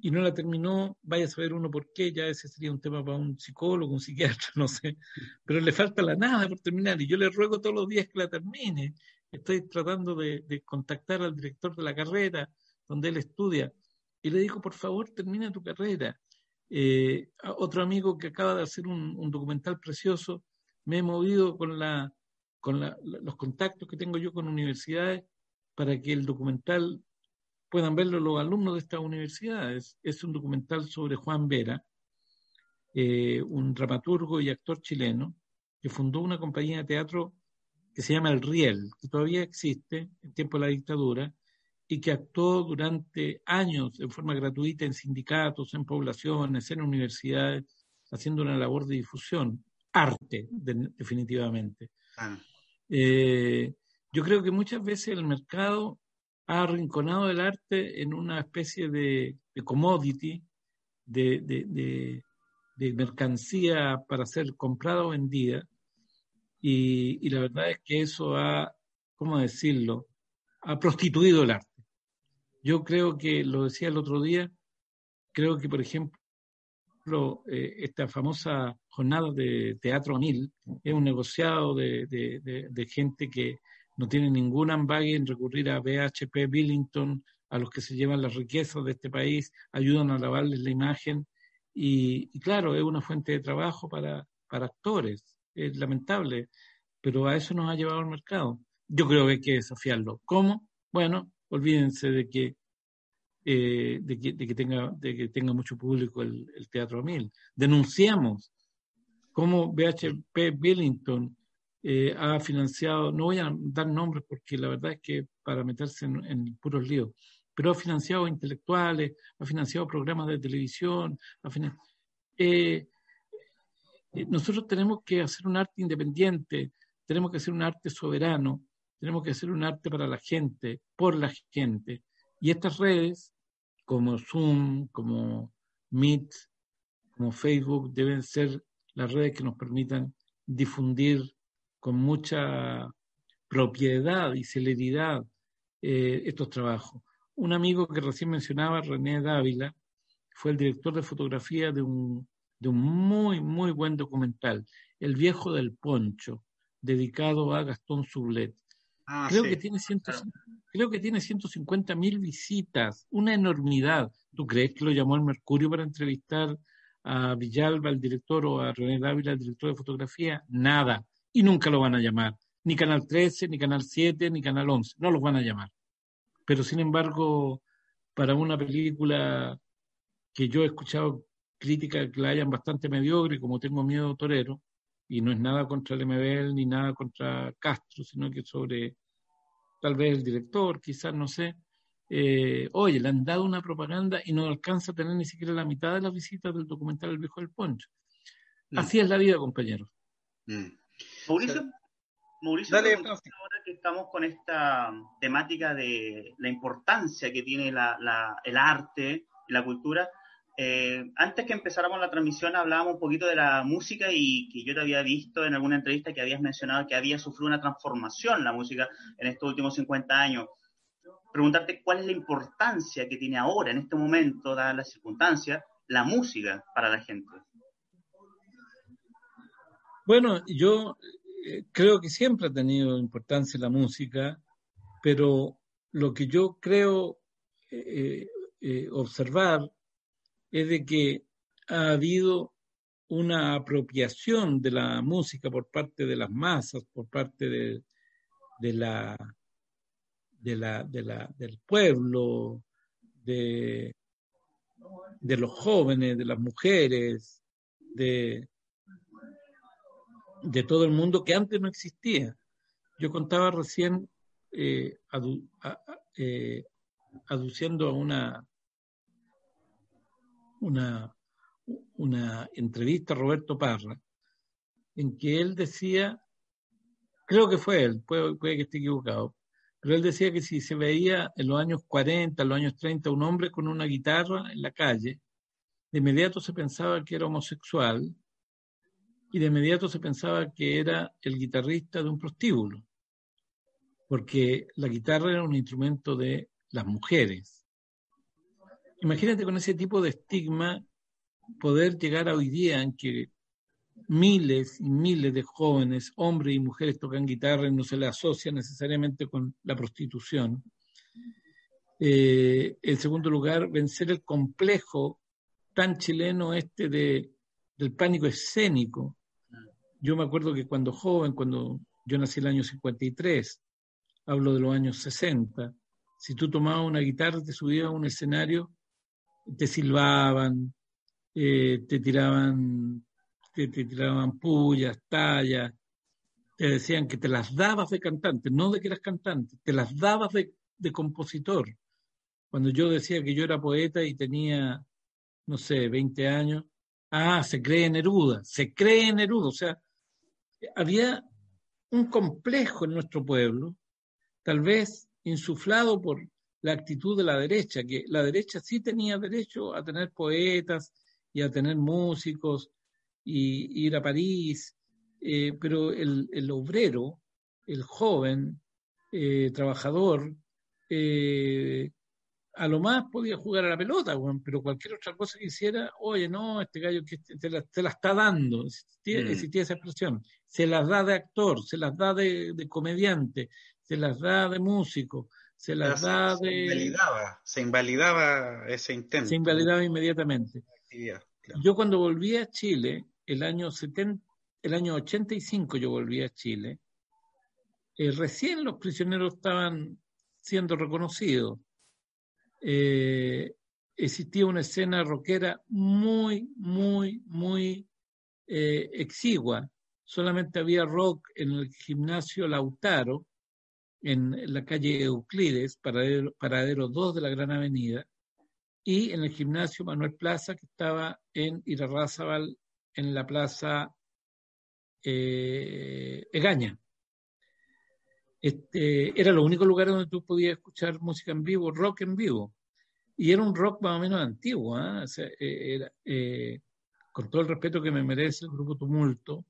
y no la terminó, vaya a saber uno por qué, ya ese sería un tema para un psicólogo, un psiquiatra, no sé, pero le falta la nada por terminar y yo le ruego todos los días que la termine. Estoy tratando de, contactar al director de la carrera donde él estudia y le digo, por favor, termina tu carrera. Eh, otro amigo que acaba de hacer un, documental precioso, me he movido con, la, con los contactos que tengo yo con universidades para que el documental puedan verlo los alumnos de estas universidades. Es un documental sobre Juan Vera, eh, un dramaturgo y actor chileno que fundó una compañía de teatro que se llama El Riel, que todavía existe en tiempo de la dictadura y que actuó durante años en forma gratuita en sindicatos, en poblaciones, en universidades, haciendo una labor de difusión, arte, definitivamente. Ah. Eh, yo creo que muchas veces el mercado ha arrinconado el arte en una especie de, commodity, de, mercancía para ser comprada o vendida. Y, la verdad es que eso ha, ¿cómo decirlo?, ha prostituido el arte. Yo creo que, lo decía el otro día, creo que, por ejemplo, eh, esta famosa jornada de Teatro Nil es un negociado de gente que no tiene ningún ambague en recurrir a BHP Billington, a los que se llevan las riquezas de este país, ayudan a lavarles la imagen y, claro, es una fuente de trabajo para, para actores, es lamentable, pero a eso nos ha llevado el mercado. Yo creo que hay que desafiarlo. ¿Cómo? Bueno, olvídense de que, eh, de, que, tenga, de que tenga mucho público el, Teatro Mil. Denunciamos cómo BHP Billington eh, ha financiado, no voy a dar nombres porque la verdad es que para meterse en, puros líos, pero ha financiado intelectuales, ha financiado programas de televisión, eh, eh, nosotros tenemos que hacer un arte independiente, tenemos que hacer un arte soberano, tenemos que hacer un arte para la gente, por la gente. Y estas redes, como Zoom, como Meet, como Facebook, deben ser las redes que nos permitan difundir con mucha propiedad y celeridad eh, estos trabajos. Un amigo que recién mencionaba, René Dávila, fue el director de fotografía de un, de un muy, muy buen documental, El viejo del poncho, dedicado a Gastón Sublet. Ah, creo, que tiene creo que tiene 150 mil visitas, una enormidad. ¿Tú crees que lo llamó el Mercurio para entrevistar a Villalba, el director, o a René Dávila, el director de fotografía? Nada y nunca lo van a llamar. Ni Canal 13, ni Canal 7, ni Canal 11. No los van a llamar. Pero sin embargo, para una película que yo he escuchado críticas que la hayan bastante mediocre, como Tengo Miedo Torero, y no es nada contra el MBL ni nada contra Castro, sino que sobre tal vez el director, quizás, no sé. Eh, oye, le han dado una propaganda y no alcanza a tener ni siquiera la mitad de las visitas del documental El Viejo del Poncho. Mm. Así es la vida, compañeros. Mm. Mauricio, Mauricio ahora que estamos con esta temática de la importancia que tiene el arte y la cultura, eh, antes que empezáramos la transmisión hablábamos un poquito de la música y que yo te había visto en alguna entrevista que habías mencionado que había sufrido una transformación la música en estos últimos 50 años. Preguntarte cuál es la importancia que tiene ahora, en este momento, dadas las circunstancias, la música para la gente. Bueno, yo eh, creo que siempre ha tenido importancia la música, pero lo que yo creo eh, observar es de que ha habido una apropiación de la música por parte de las masas, por parte de, la, de la, de la, del pueblo, de, de los jóvenes, de las mujeres, de, de todo el mundo que antes no existía. Yo contaba recién, eh, eh, aduciendo a una, una, una entrevista a Roberto Parra, en que él decía, creo que fue él, puede, puede que esté equivocado, pero él decía que si se veía en los años 40, en los años 30, un hombre con una guitarra en la calle, de inmediato se pensaba que era homosexual y de inmediato se pensaba que era el guitarrista de un prostíbulo, porque la guitarra era un instrumento de las mujeres. Imagínate con ese tipo de estigma poder llegar a hoy día en que miles y miles de jóvenes, hombres y mujeres tocan guitarra y no se le asocia necesariamente con la prostitución. Eh, en segundo lugar, vencer el complejo tan chileno este de, del pánico escénico. Yo me acuerdo que cuando joven, cuando yo nací en el año 53, hablo de los años 60, si tú tomabas una guitarra, te subías a un escenario, te silbaban, eh, te tiraban te, tiraban pullas, tallas, te decían que te las dabas de cantante, no de que eras cantante, te las dabas de, de compositor. Cuando yo decía que yo era poeta y tenía, no sé, 20 años, ah, se cree Neruda, se cree Neruda. O sea, había un complejo en nuestro pueblo, tal vez insuflado por la actitud de la derecha, que la derecha sí tenía derecho a tener poetas y a tener músicos y ir a París, eh, pero el, el, obrero, el joven, eh, trabajador, eh, a lo más podía jugar a la pelota, pero cualquier otra cosa que hiciera, oye, no, este gallo que te la, te la está dando, existía, mm. esa expresión, se las da de actor, se las da de, de comediante, se las da de músico, se las da de... Se invalidaba, se invalidaba ese intento. Se invalidaba inmediatamente. Yo cuando volví a Chile, el año, 70, el año 85 yo volví a Chile, eh, recién los prisioneros estaban siendo reconocidos. Eh, existía una escena rockera muy, muy, muy eh, exigua. Solamente había rock en el gimnasio Lautaro, en la calle Euclides, paradero, paradero 2 de la Gran Avenida, y en el gimnasio Manuel Plaza, que estaba en Irarrázaval en la plaza eh, Egaña. Este, era lo único lugar donde tú podías escuchar música en vivo, rock en vivo. Y era un rock más o menos antiguo, ¿ah? eh, eh, con todo el respeto que me merece el grupo Tumulto,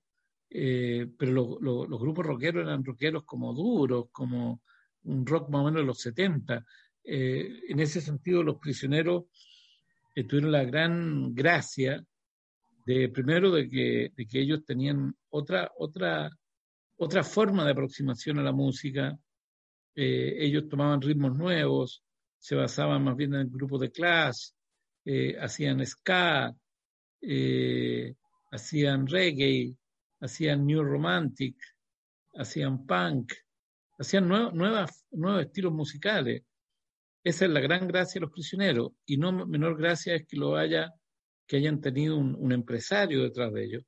pero los grupos rockeros eran rockeros como duros, como un rock más o menos de los 70. en ese sentido, los prisioneros tuvieron la gran gracia de primero de que, de que ellos tenían otra, otra, otra forma de aproximación a la música, eh, ellos tomaban ritmos nuevos, se basaban más bien en grupos de clase, eh, hacían ska, eh, hacían reggae, hacían new romantic, hacían punk, hacían nuevos estilos musicales. Esa es la gran gracia de los prisioneros y no menor gracia es que lo haya que hayan tenido un, empresario detrás de ellos.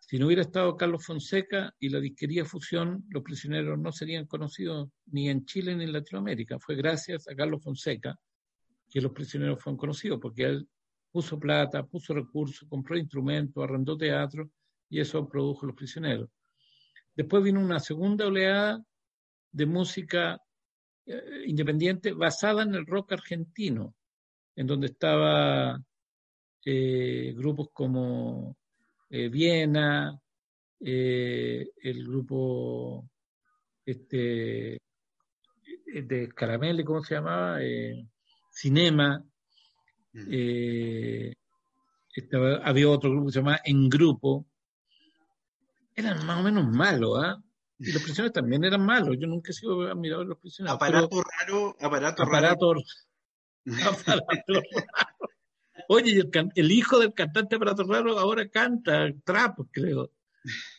Si no hubiera estado Carlos Fonseca y la disquería Fusión, los prisioneros no serían conocidos ni en Chile ni en Latinoamérica. Fue gracias a Carlos Fonseca que los prisioneros fueron conocidos, porque él puso plata, puso recursos, compró instrumentos, arrendó teatro y eso produjo los prisioneros. Después vino una segunda oleada de música eh, independiente basada en el rock argentino, en donde estaba eh, grupos como eh, Viena, el grupo este, de Caramele, ¿cómo se llamaba? Cinema. Mm. había otro grupo que se llamaba En Grupo. Eran más o menos malos, ¿ah? Y los prisioneros también eran malos. Yo nunca he sido admirador de los prisioneros. Aparato raro, aparato, aparato raro. Aparato raro. Oye, el, hijo del cantante Prato Raro ahora canta trap, creo.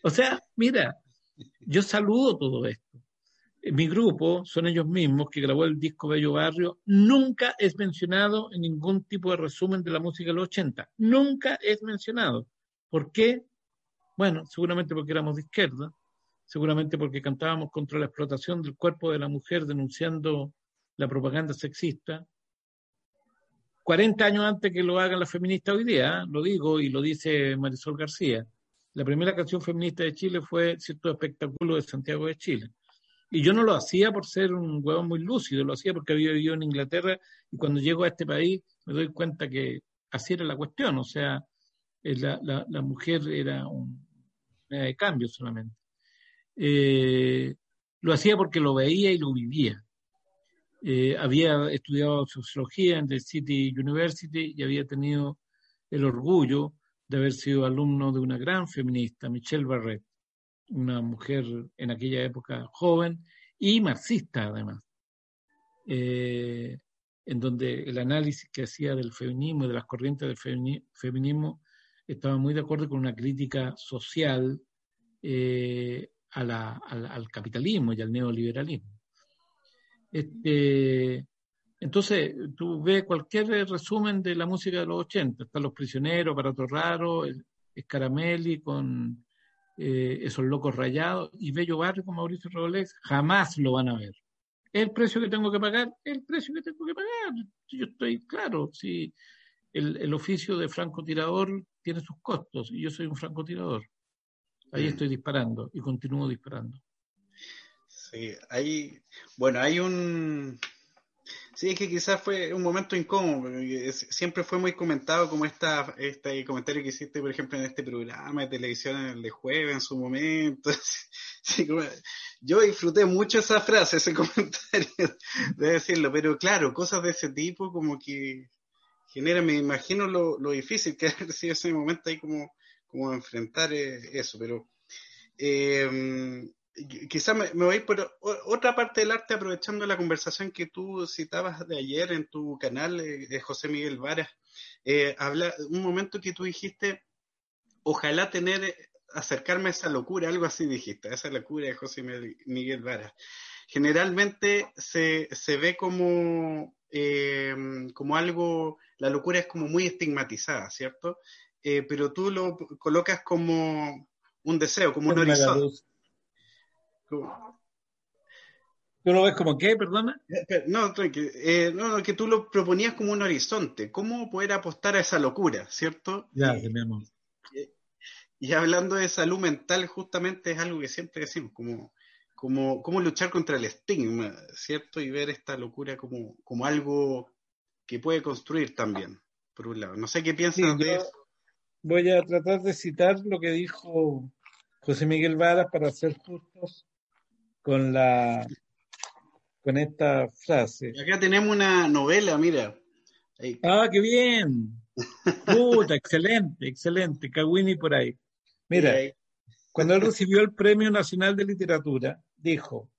O sea, mira, yo saludo todo esto. Mi grupo son ellos mismos que grabó el disco Bello Barrio. Nunca es mencionado en ningún tipo de resumen de la música de los 80. Nunca es mencionado. ¿Por qué? Bueno, seguramente porque éramos de izquierda, seguramente porque cantábamos contra la explotación del cuerpo de la mujer denunciando la propaganda sexista, 40 años antes que lo hagan las feministas hoy día, ¿eh? lo digo y lo dice Marisol García. La primera canción feminista de Chile fue Cierto Espectáculo de Santiago de Chile. Y yo no lo hacía por ser un huevón muy lúcido, lo hacía porque había vivido en Inglaterra y cuando llego a este país me doy cuenta que así era la cuestión, o sea, eh, la, la, mujer era un de cambio solamente. Eh, lo hacía porque lo veía y lo vivía. eh, había estudiado sociología en The City University y había tenido el orgullo de haber sido alumno de una gran feminista, Michelle Barrett, una mujer en aquella época joven y marxista además, eh, en donde el análisis que hacía del feminismo y de las corrientes del feminismo estaba muy de acuerdo con una crítica social eh, al, capitalismo y al neoliberalismo. Este, entonces, tú ves cualquier resumen de la música de los 80, están Los Prisioneros, Aparato Raro, Escaramelli con eh, esos locos rayados y Bello Barrio con Mauricio Robles, jamás lo van a ver. El precio que tengo que pagar, el precio que tengo que pagar. Yo estoy claro, si el, el oficio de francotirador tiene sus costos y yo soy un francotirador. Ahí mm. estoy disparando y continúo disparando. Sí, hay, bueno, hay un, Sí, es que quizás fue un momento incómodo, siempre fue muy comentado como esta, este comentario que hiciste, por ejemplo, en este programa de televisión el de jueves en su momento. yo disfruté mucho esa frase, ese comentario, de decirlo, pero claro, cosas de ese tipo como que generan, me imagino lo, lo difícil que ha sido ese momento ahí como, como enfrentar eh, eso, pero... Eh, quizás me, voy por otra parte del arte aprovechando la conversación que tú citabas de ayer en tu canal, eh, José Miguel Varas. Habla un momento que tú dijiste, ojalá tener, acercarme a esa locura, algo así dijiste, a esa locura de José Miguel Varas. Generalmente se, se ve como, como algo, la locura es como muy estigmatizada, ¿cierto? pero tú lo colocas como un deseo, como un horizonte ¿Tú lo ves como qué, perdona? Eh, no, eh, no, que tú lo proponías como un horizonte. ¿Cómo poder apostar a esa locura, cierto? Ya, tenemos. Y, hablando de salud mental, justamente es algo que siempre decimos, como, como, cómo luchar contra el estigma, ¿cierto? Y ver esta locura como, como algo que puede construir también, por un lado. No sé qué piensas de eso. Voy a tratar de citar lo que dijo José Miguel Varas para ser justos con la con esta frase. acá tenemos una novela, mira. Ah, qué bien. Puta, excelente, excelente. Kawini por ahí. Mira, cuando él recibió el Premio Nacional de Literatura, dijo,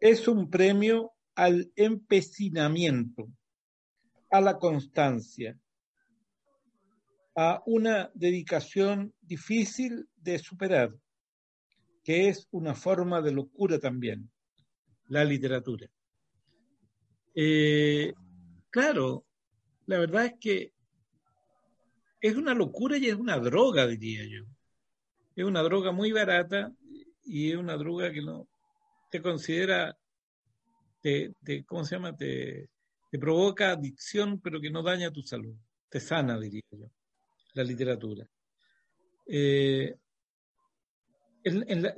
es un premio al empecinamiento, a la constancia, a una dedicación difícil de superar que es una forma de locura también, la literatura. Eh, claro, la verdad es que es una locura y es una droga, diría yo. Es una droga muy barata y es una droga que no te considera, te, ¿cómo se llama? Te, te provoca adicción, pero que no daña tu salud. Te sana, diría yo, la literatura. Eh,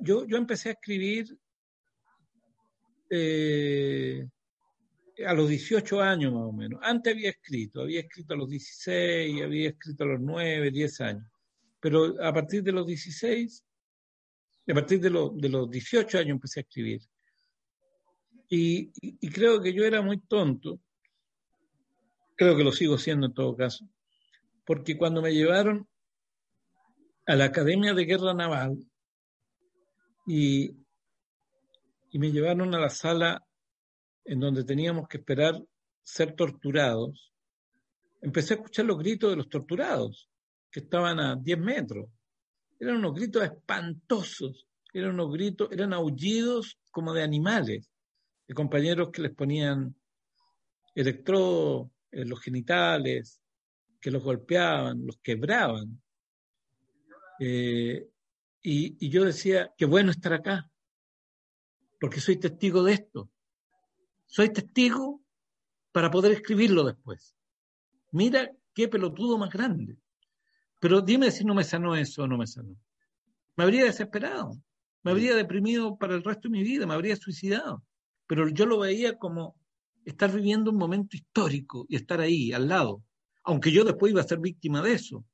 yo, yo empecé a escribir eh, a los 18 años más o menos. Antes había escrito, había escrito a los 16, había escrito a los 9, 10 años. Pero a partir de los 16, a partir de, de los 18 años empecé a escribir. Y, creo que yo era muy tonto, creo que lo sigo siendo en todo caso, porque cuando me llevaron a la Academia de Guerra Naval, y, y me llevaron a la sala en donde teníamos que esperar ser torturados. Empecé a escuchar los gritos de los torturados, que estaban a 10 metros. Eran unos gritos espantosos, eran unos gritos, eran aullidos como de animales, de compañeros que les ponían electrodos los genitales, que los golpeaban, los quebraban. Eh, y, yo decía, qué bueno estar acá, porque soy testigo de esto. Soy testigo para poder escribirlo después. Mira qué pelotudo más grande. Pero dime si no me sanó eso o no me sanó. Me habría desesperado, me habría deprimido para el resto de mi vida, me habría suicidado. Pero yo lo veía como estar viviendo un momento histórico y estar ahí, al lado. Aunque yo después iba a ser víctima de eso.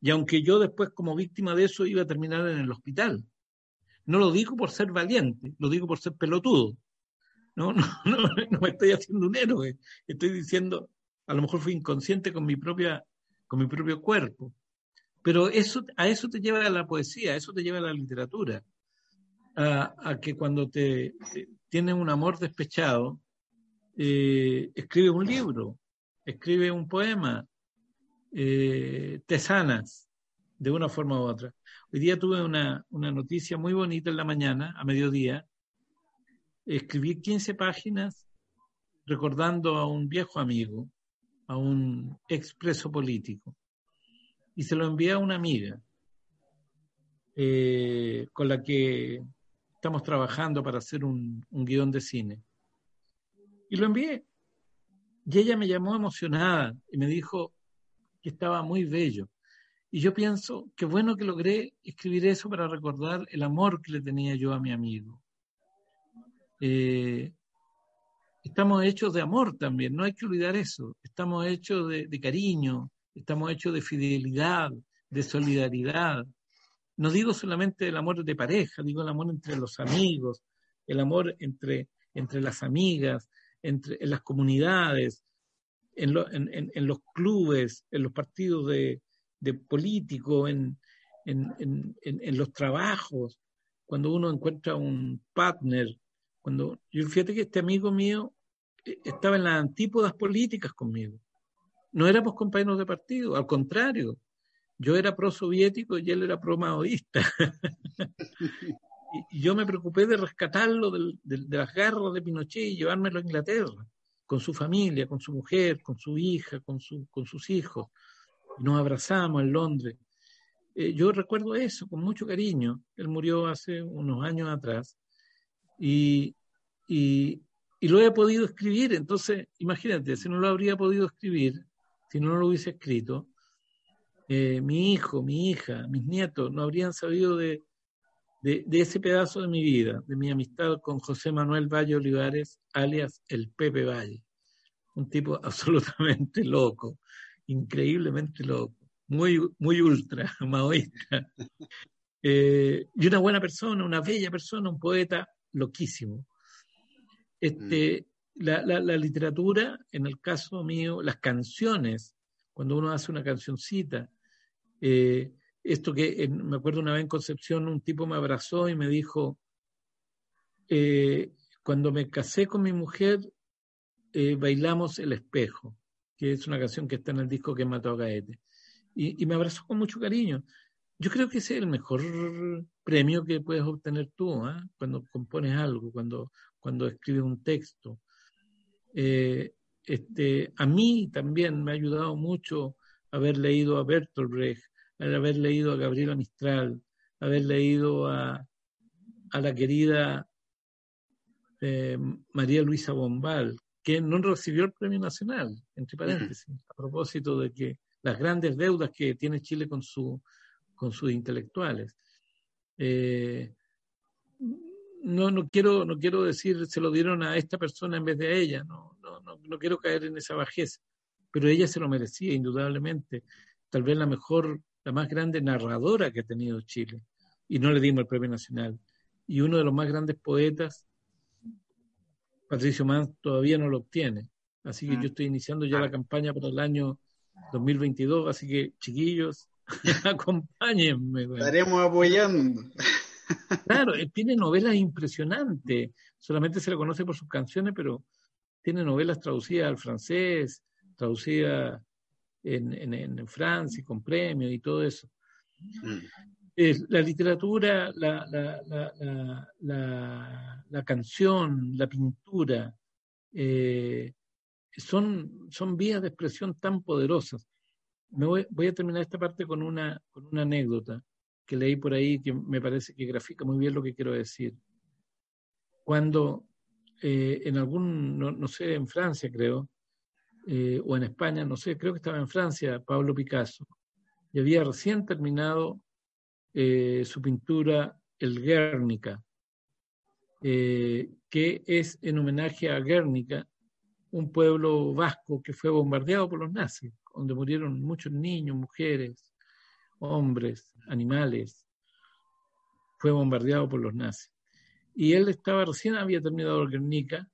Y aunque yo después como víctima de eso iba a terminar en el hospital. No lo digo por ser valiente, lo digo por ser pelotudo. no, no, no, me estoy haciendo un héroe, estoy diciendo, a lo mejor fui inconsciente con mi propia, con mi propio cuerpo. Pero eso, a eso te lleva la poesía, a eso te lleva la literatura, a, que cuando te, tienes un amor despechado, eh, escribes un libro, escribes un poema, eh, te sanas de una forma u otra. Hoy día tuve una, una noticia muy bonita en la mañana, a mediodía, escribí 15 páginas recordando a un viejo amigo, a un expreso político, y se lo envié a una amiga eh, con la que estamos trabajando para hacer un, un guion de cine. Y lo envié. Y ella me llamó emocionada y me dijo que estaba muy bello. Y yo pienso, qué bueno que logré escribir eso para recordar el amor que le tenía yo a mi amigo. Eh, estamos hechos de amor también, no hay que olvidar eso. Estamos hechos de, cariño, estamos hechos de fidelidad, de solidaridad. No digo solamente el amor de pareja, digo el amor entre los amigos, el amor entre, entre las amigas, entre, en las comunidades, en, los clubes, en los partidos de, de políticos, en, en, los trabajos, cuando uno encuentra un partner, cuando yo fíjate que este amigo mío eh, estaba en las antípodas políticas conmigo. No éramos compañeros de partido, al contrario. Yo era pro-soviético y él era pro-maoísta. y, yo me preocupé de rescatarlo de las garras de Pinochet y llevármelo a Inglaterra, con su familia, con su mujer, con su hija, con, su, con sus hijos. Nos abrazamos en Londres. Eh, yo recuerdo eso con mucho cariño. Él murió hace unos años atrás y, y, lo he podido escribir. Entonces, imagínate, si no lo habría podido escribir, si no lo hubiese escrito, eh, mi hijo, mi hija, mis nietos no habrían sabido de, de, ese pedazo de mi vida, de mi amistad con José Manuel Valle Olivares, alias el Pepe Valle. Un tipo absolutamente loco, increíblemente loco, muy, muy ultra, maoísta. Eh, y una buena persona, una bella persona, un poeta loquísimo. Este, mm. la, la, literatura, en el caso mío, las canciones, cuando uno hace una cancioncita, eh, esto que me acuerdo una vez en Concepción, un tipo me abrazó y me dijo, eh, cuando me casé con mi mujer, eh, bailamos El Espejo, que es una canción que está en el disco que mató a Gaete. Y, me abrazó con mucho cariño. Yo creo que ese es el mejor premio que puedes obtener tú ¿ah? cuando compones algo, cuando, cuando escribes un texto. Eh, este, a mí también me ha ayudado mucho haber leído a Bertolt Brecht, haber leído a Gabriela Mistral, haber leído a, a la querida eh, María Luisa Bombal, que no recibió el premio nacional, entre paréntesis, a propósito de que las grandes deudas que tiene Chile con su con sus intelectuales. Eh, no, no, quiero, no quiero decir se lo dieron a esta persona en vez de a ella, no, no, no, no quiero caer en esa bajeza, pero ella se lo merecía indudablemente, tal vez la mejor, la más grande narradora que ha tenido Chile, y no le dimos el premio nacional. Y uno de los más grandes poetas, Patricio Mann, todavía no lo obtiene. Así que yo estoy iniciando ya la campaña para el año 2022, así que chiquillos, Acompáñenme. Estaremos apoyando. Claro, eh, tiene novelas impresionantes. Solamente se le conoce por sus canciones, pero tiene novelas traducidas al francés, traducidas en, en, Francia con premios y todo eso. Mm. la literatura, la, la, la, la, canción, la pintura, eh, son, son vías de expresión tan poderosas voy, a terminar esta parte con una, con una anécdota que leí por ahí que me parece que grafica muy bien lo que quiero decir. Cuando eh, en algún, no, sé, en Francia creo, eh, o en España, no sé, creo que estaba en Francia, Pablo Picasso, y había recién terminado eh, su pintura El Guernica, que es en homenaje a Guernica, un pueblo vasco que fue bombardeado por los nazis donde murieron muchos niños, mujeres, hombres, animales. Fue bombardeado por los nazis. Y él estaba recién había terminado el Guernica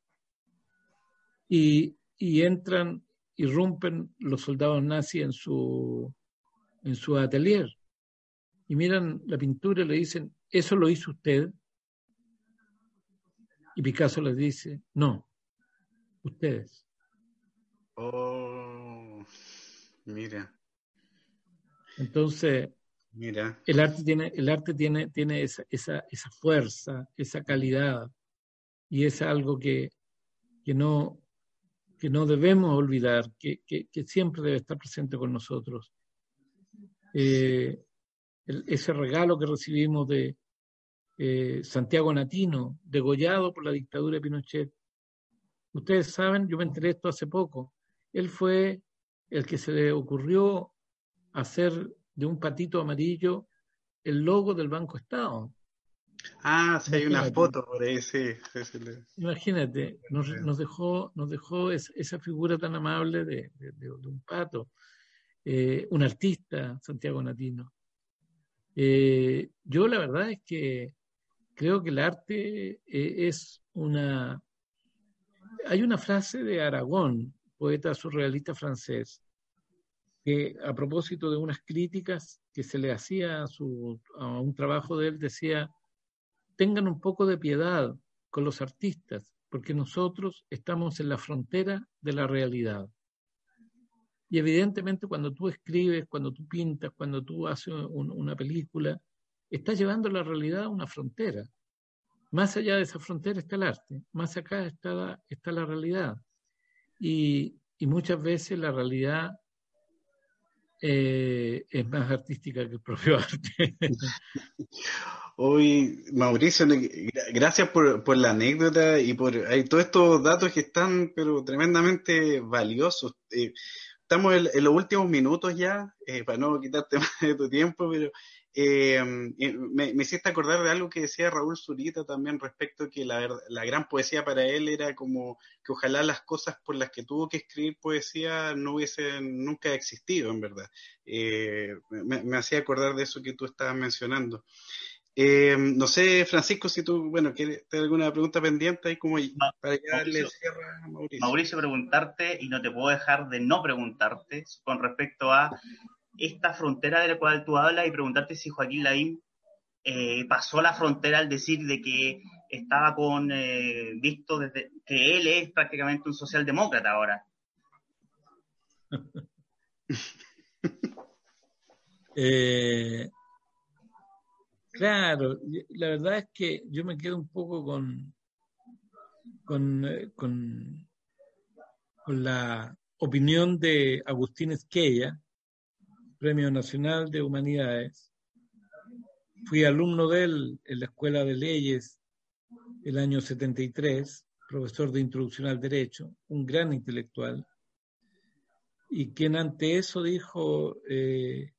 y, y entran, irrumpen los soldados nazis en su, en su atelier y miran la pintura y le dicen, ¿eso lo hizo usted? Y Picasso les dice, no, ustedes. Oh, mira. Entonces, mira. El arte tiene, el arte tiene, tiene esa, esa, esa fuerza, esa calidad, y es algo que, que, no, que no debemos olvidar, que, que, siempre debe estar presente con nosotros. Eh, ese regalo que recibimos de, eh, Santiago Natino, degollado por la dictadura de Pinochet. Ustedes saben, yo me enteré esto hace poco, él fue el que se le ocurrió hacer de un patito amarillo el logo del Banco Estado. Ah, sí, hay una foto por ahí, sí. Imagínate, nos, dejó, nos dejó esa figura tan amable de, un pato, eh, un artista, Santiago Natino. Eh, yo la verdad es que creo que el arte eh, es una... Hay una frase de Aragón, poeta surrealista francés, que a propósito de unas críticas que se le hacía a, su, a un trabajo de él, decía, tengan un poco de piedad con los artistas, porque nosotros estamos en la frontera de la realidad. Y evidentemente cuando tú escribes, cuando tú pintas, cuando tú haces una película, está llevando la realidad a una frontera. Más allá de esa frontera está el arte, más acá está la, está la realidad. Y, muchas veces la realidad eh, es más artística que el propio arte. Hoy, Mauricio, gracias por, la anécdota y por todos estos datos que están pero tremendamente valiosos. Eh, estamos en, los últimos minutos ya, eh, para no quitarte más de tu tiempo, pero eh, me, hiciste acordar de algo que decía Raúl Zurita también respecto a que la, la, gran poesía para él era como que ojalá las cosas por las que tuvo que escribir poesía no hubiesen nunca existido, en verdad. Eh, me, hacía acordar de eso que tú estabas mencionando. Eh, no sé, Francisco, si tú, bueno, ¿tienes alguna pregunta pendiente ahí como para darle cierre a Mauricio? Mauricio, preguntarte, y no te puedo dejar de no preguntarte con respecto a esta frontera de la cual tú hablas y preguntarte si Joaquín Lavín eh, pasó la frontera al decir de que estaba con eh, visto desde que él es prácticamente un socialdemócrata ahora. Eh, claro, la verdad es que yo me quedo un poco con, con, con, con la opinión de Agustín Esquella, Premio Nacional de Humanidades. Fui alumno de él en la Escuela de Leyes el año 73, profesor de Introducción al Derecho, un gran intelectual, y quien ante eso dijo eh,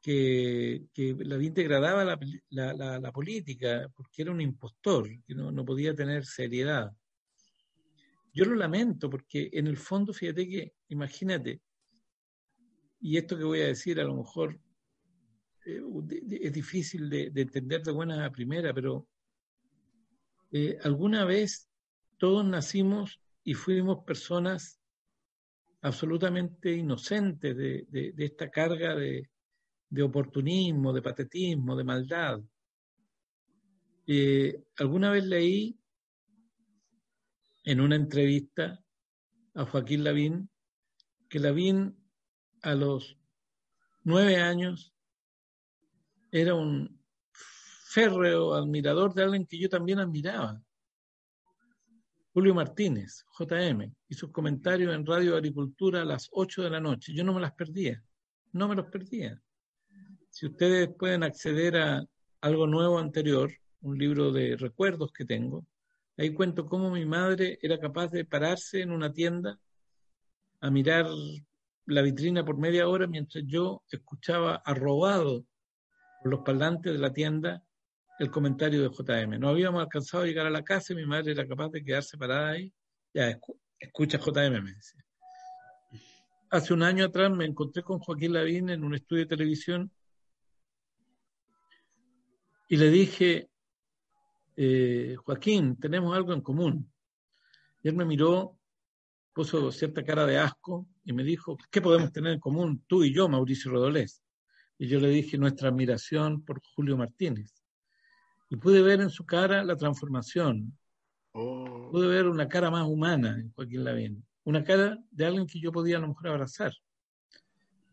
que, que degradaba la, la, política porque era un impostor, que no, no podía tener seriedad. Yo lo lamento porque en el fondo, fíjate que, imagínate, y esto que voy a decir a lo mejor eh, es difícil de, entender de buena a primera, pero eh, alguna vez todos nacimos y fuimos personas absolutamente inocentes de, esta carga de, oportunismo, de patetismo, de maldad. Alguna vez leí en una entrevista a Joaquín Lavín que Lavín a los nueve años era un férreo admirador de alguien que yo también admiraba. Julio Martínez, JM, y sus comentarios en Radio Agricultura a las 8 de la noche. Yo no me las perdía, no me los perdía. Si ustedes pueden acceder a algo nuevo anterior, un libro de recuerdos que tengo, ahí cuento cómo mi madre era capaz de pararse en una tienda a mirar la vitrina por media hora mientras yo escuchaba arrobado por los parlantes de la tienda el comentario de JM. No habíamos alcanzado a llegar a la casa y mi madre era capaz de quedarse parada ahí. Ya, escucha JM, me decía. Hace un año atrás me encontré con Joaquín Lavín en un estudio de televisión y le dije, eh, Joaquín, tenemos algo en común. Y él me miró puso cierta cara de asco y me dijo, ¿qué podemos tener en común tú y yo, Mauricio Rodolés? Y yo le dije nuestra admiración por Julio Martínez. Y pude ver en su cara la transformación. Oh. Pude ver una cara más humana en Joaquín Lavín. Una cara de alguien que yo podía a lo mejor abrazar.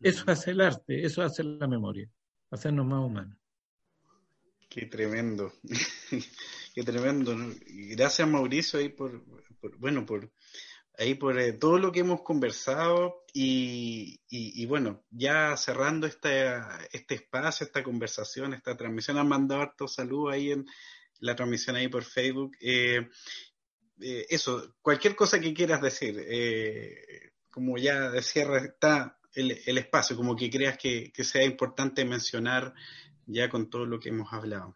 Eso hace el arte, eso hace la memoria, hacernos más humanos. Qué tremendo, qué tremendo. Gracias Mauricio ahí por, bueno, por ahí por eh, todo lo que hemos conversado y, y, bueno, ya cerrando este, este espacio, esta conversación, esta transmisión, han mandado harto salud ahí en la transmisión ahí por Facebook. Eh, eh, eso, cualquier cosa que quieras decir, como ya de está el, espacio, como que creas que sea importante mencionar ya con todo lo que hemos hablado.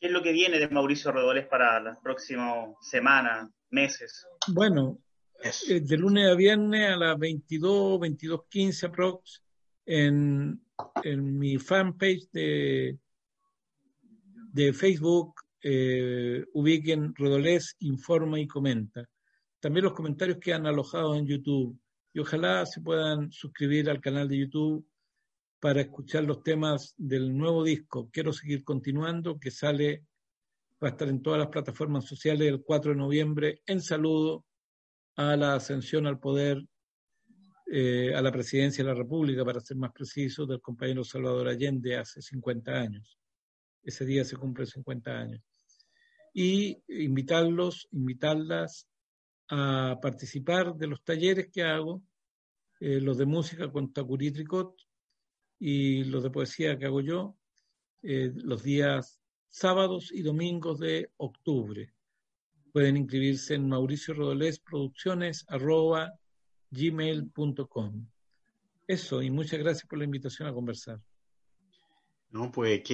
¿Qué es lo que viene de Mauricio Redoles para las próximas semanas, meses? Bueno, eh, de lunes a viernes a las 22, 22.15 aprox en, en mi fanpage de, de Facebook, eh, ubiquen Rodolés, informa y comenta. También los comentarios quedan alojados en YouTube y ojalá se puedan suscribir al canal de YouTube para escuchar los temas del nuevo disco. Quiero seguir continuando, que sale, va a estar en todas las plataformas sociales el 4 de noviembre, en saludo a la ascensión al poder, eh, a la presidencia de la República, para ser más preciso, del compañero Salvador Allende hace 50 años. Ese día se cumple 50 años. Y invitarlos, invitarlas a participar de los talleres que hago, eh, los de música con Tacurí y los de poesía que hago yo eh, los días sábados y domingos de octubre. Pueden inscribirse en Mauricio Rodolés Producciones arroba gmail.com. Eso, y muchas gracias por la invitación a conversar. No, pues que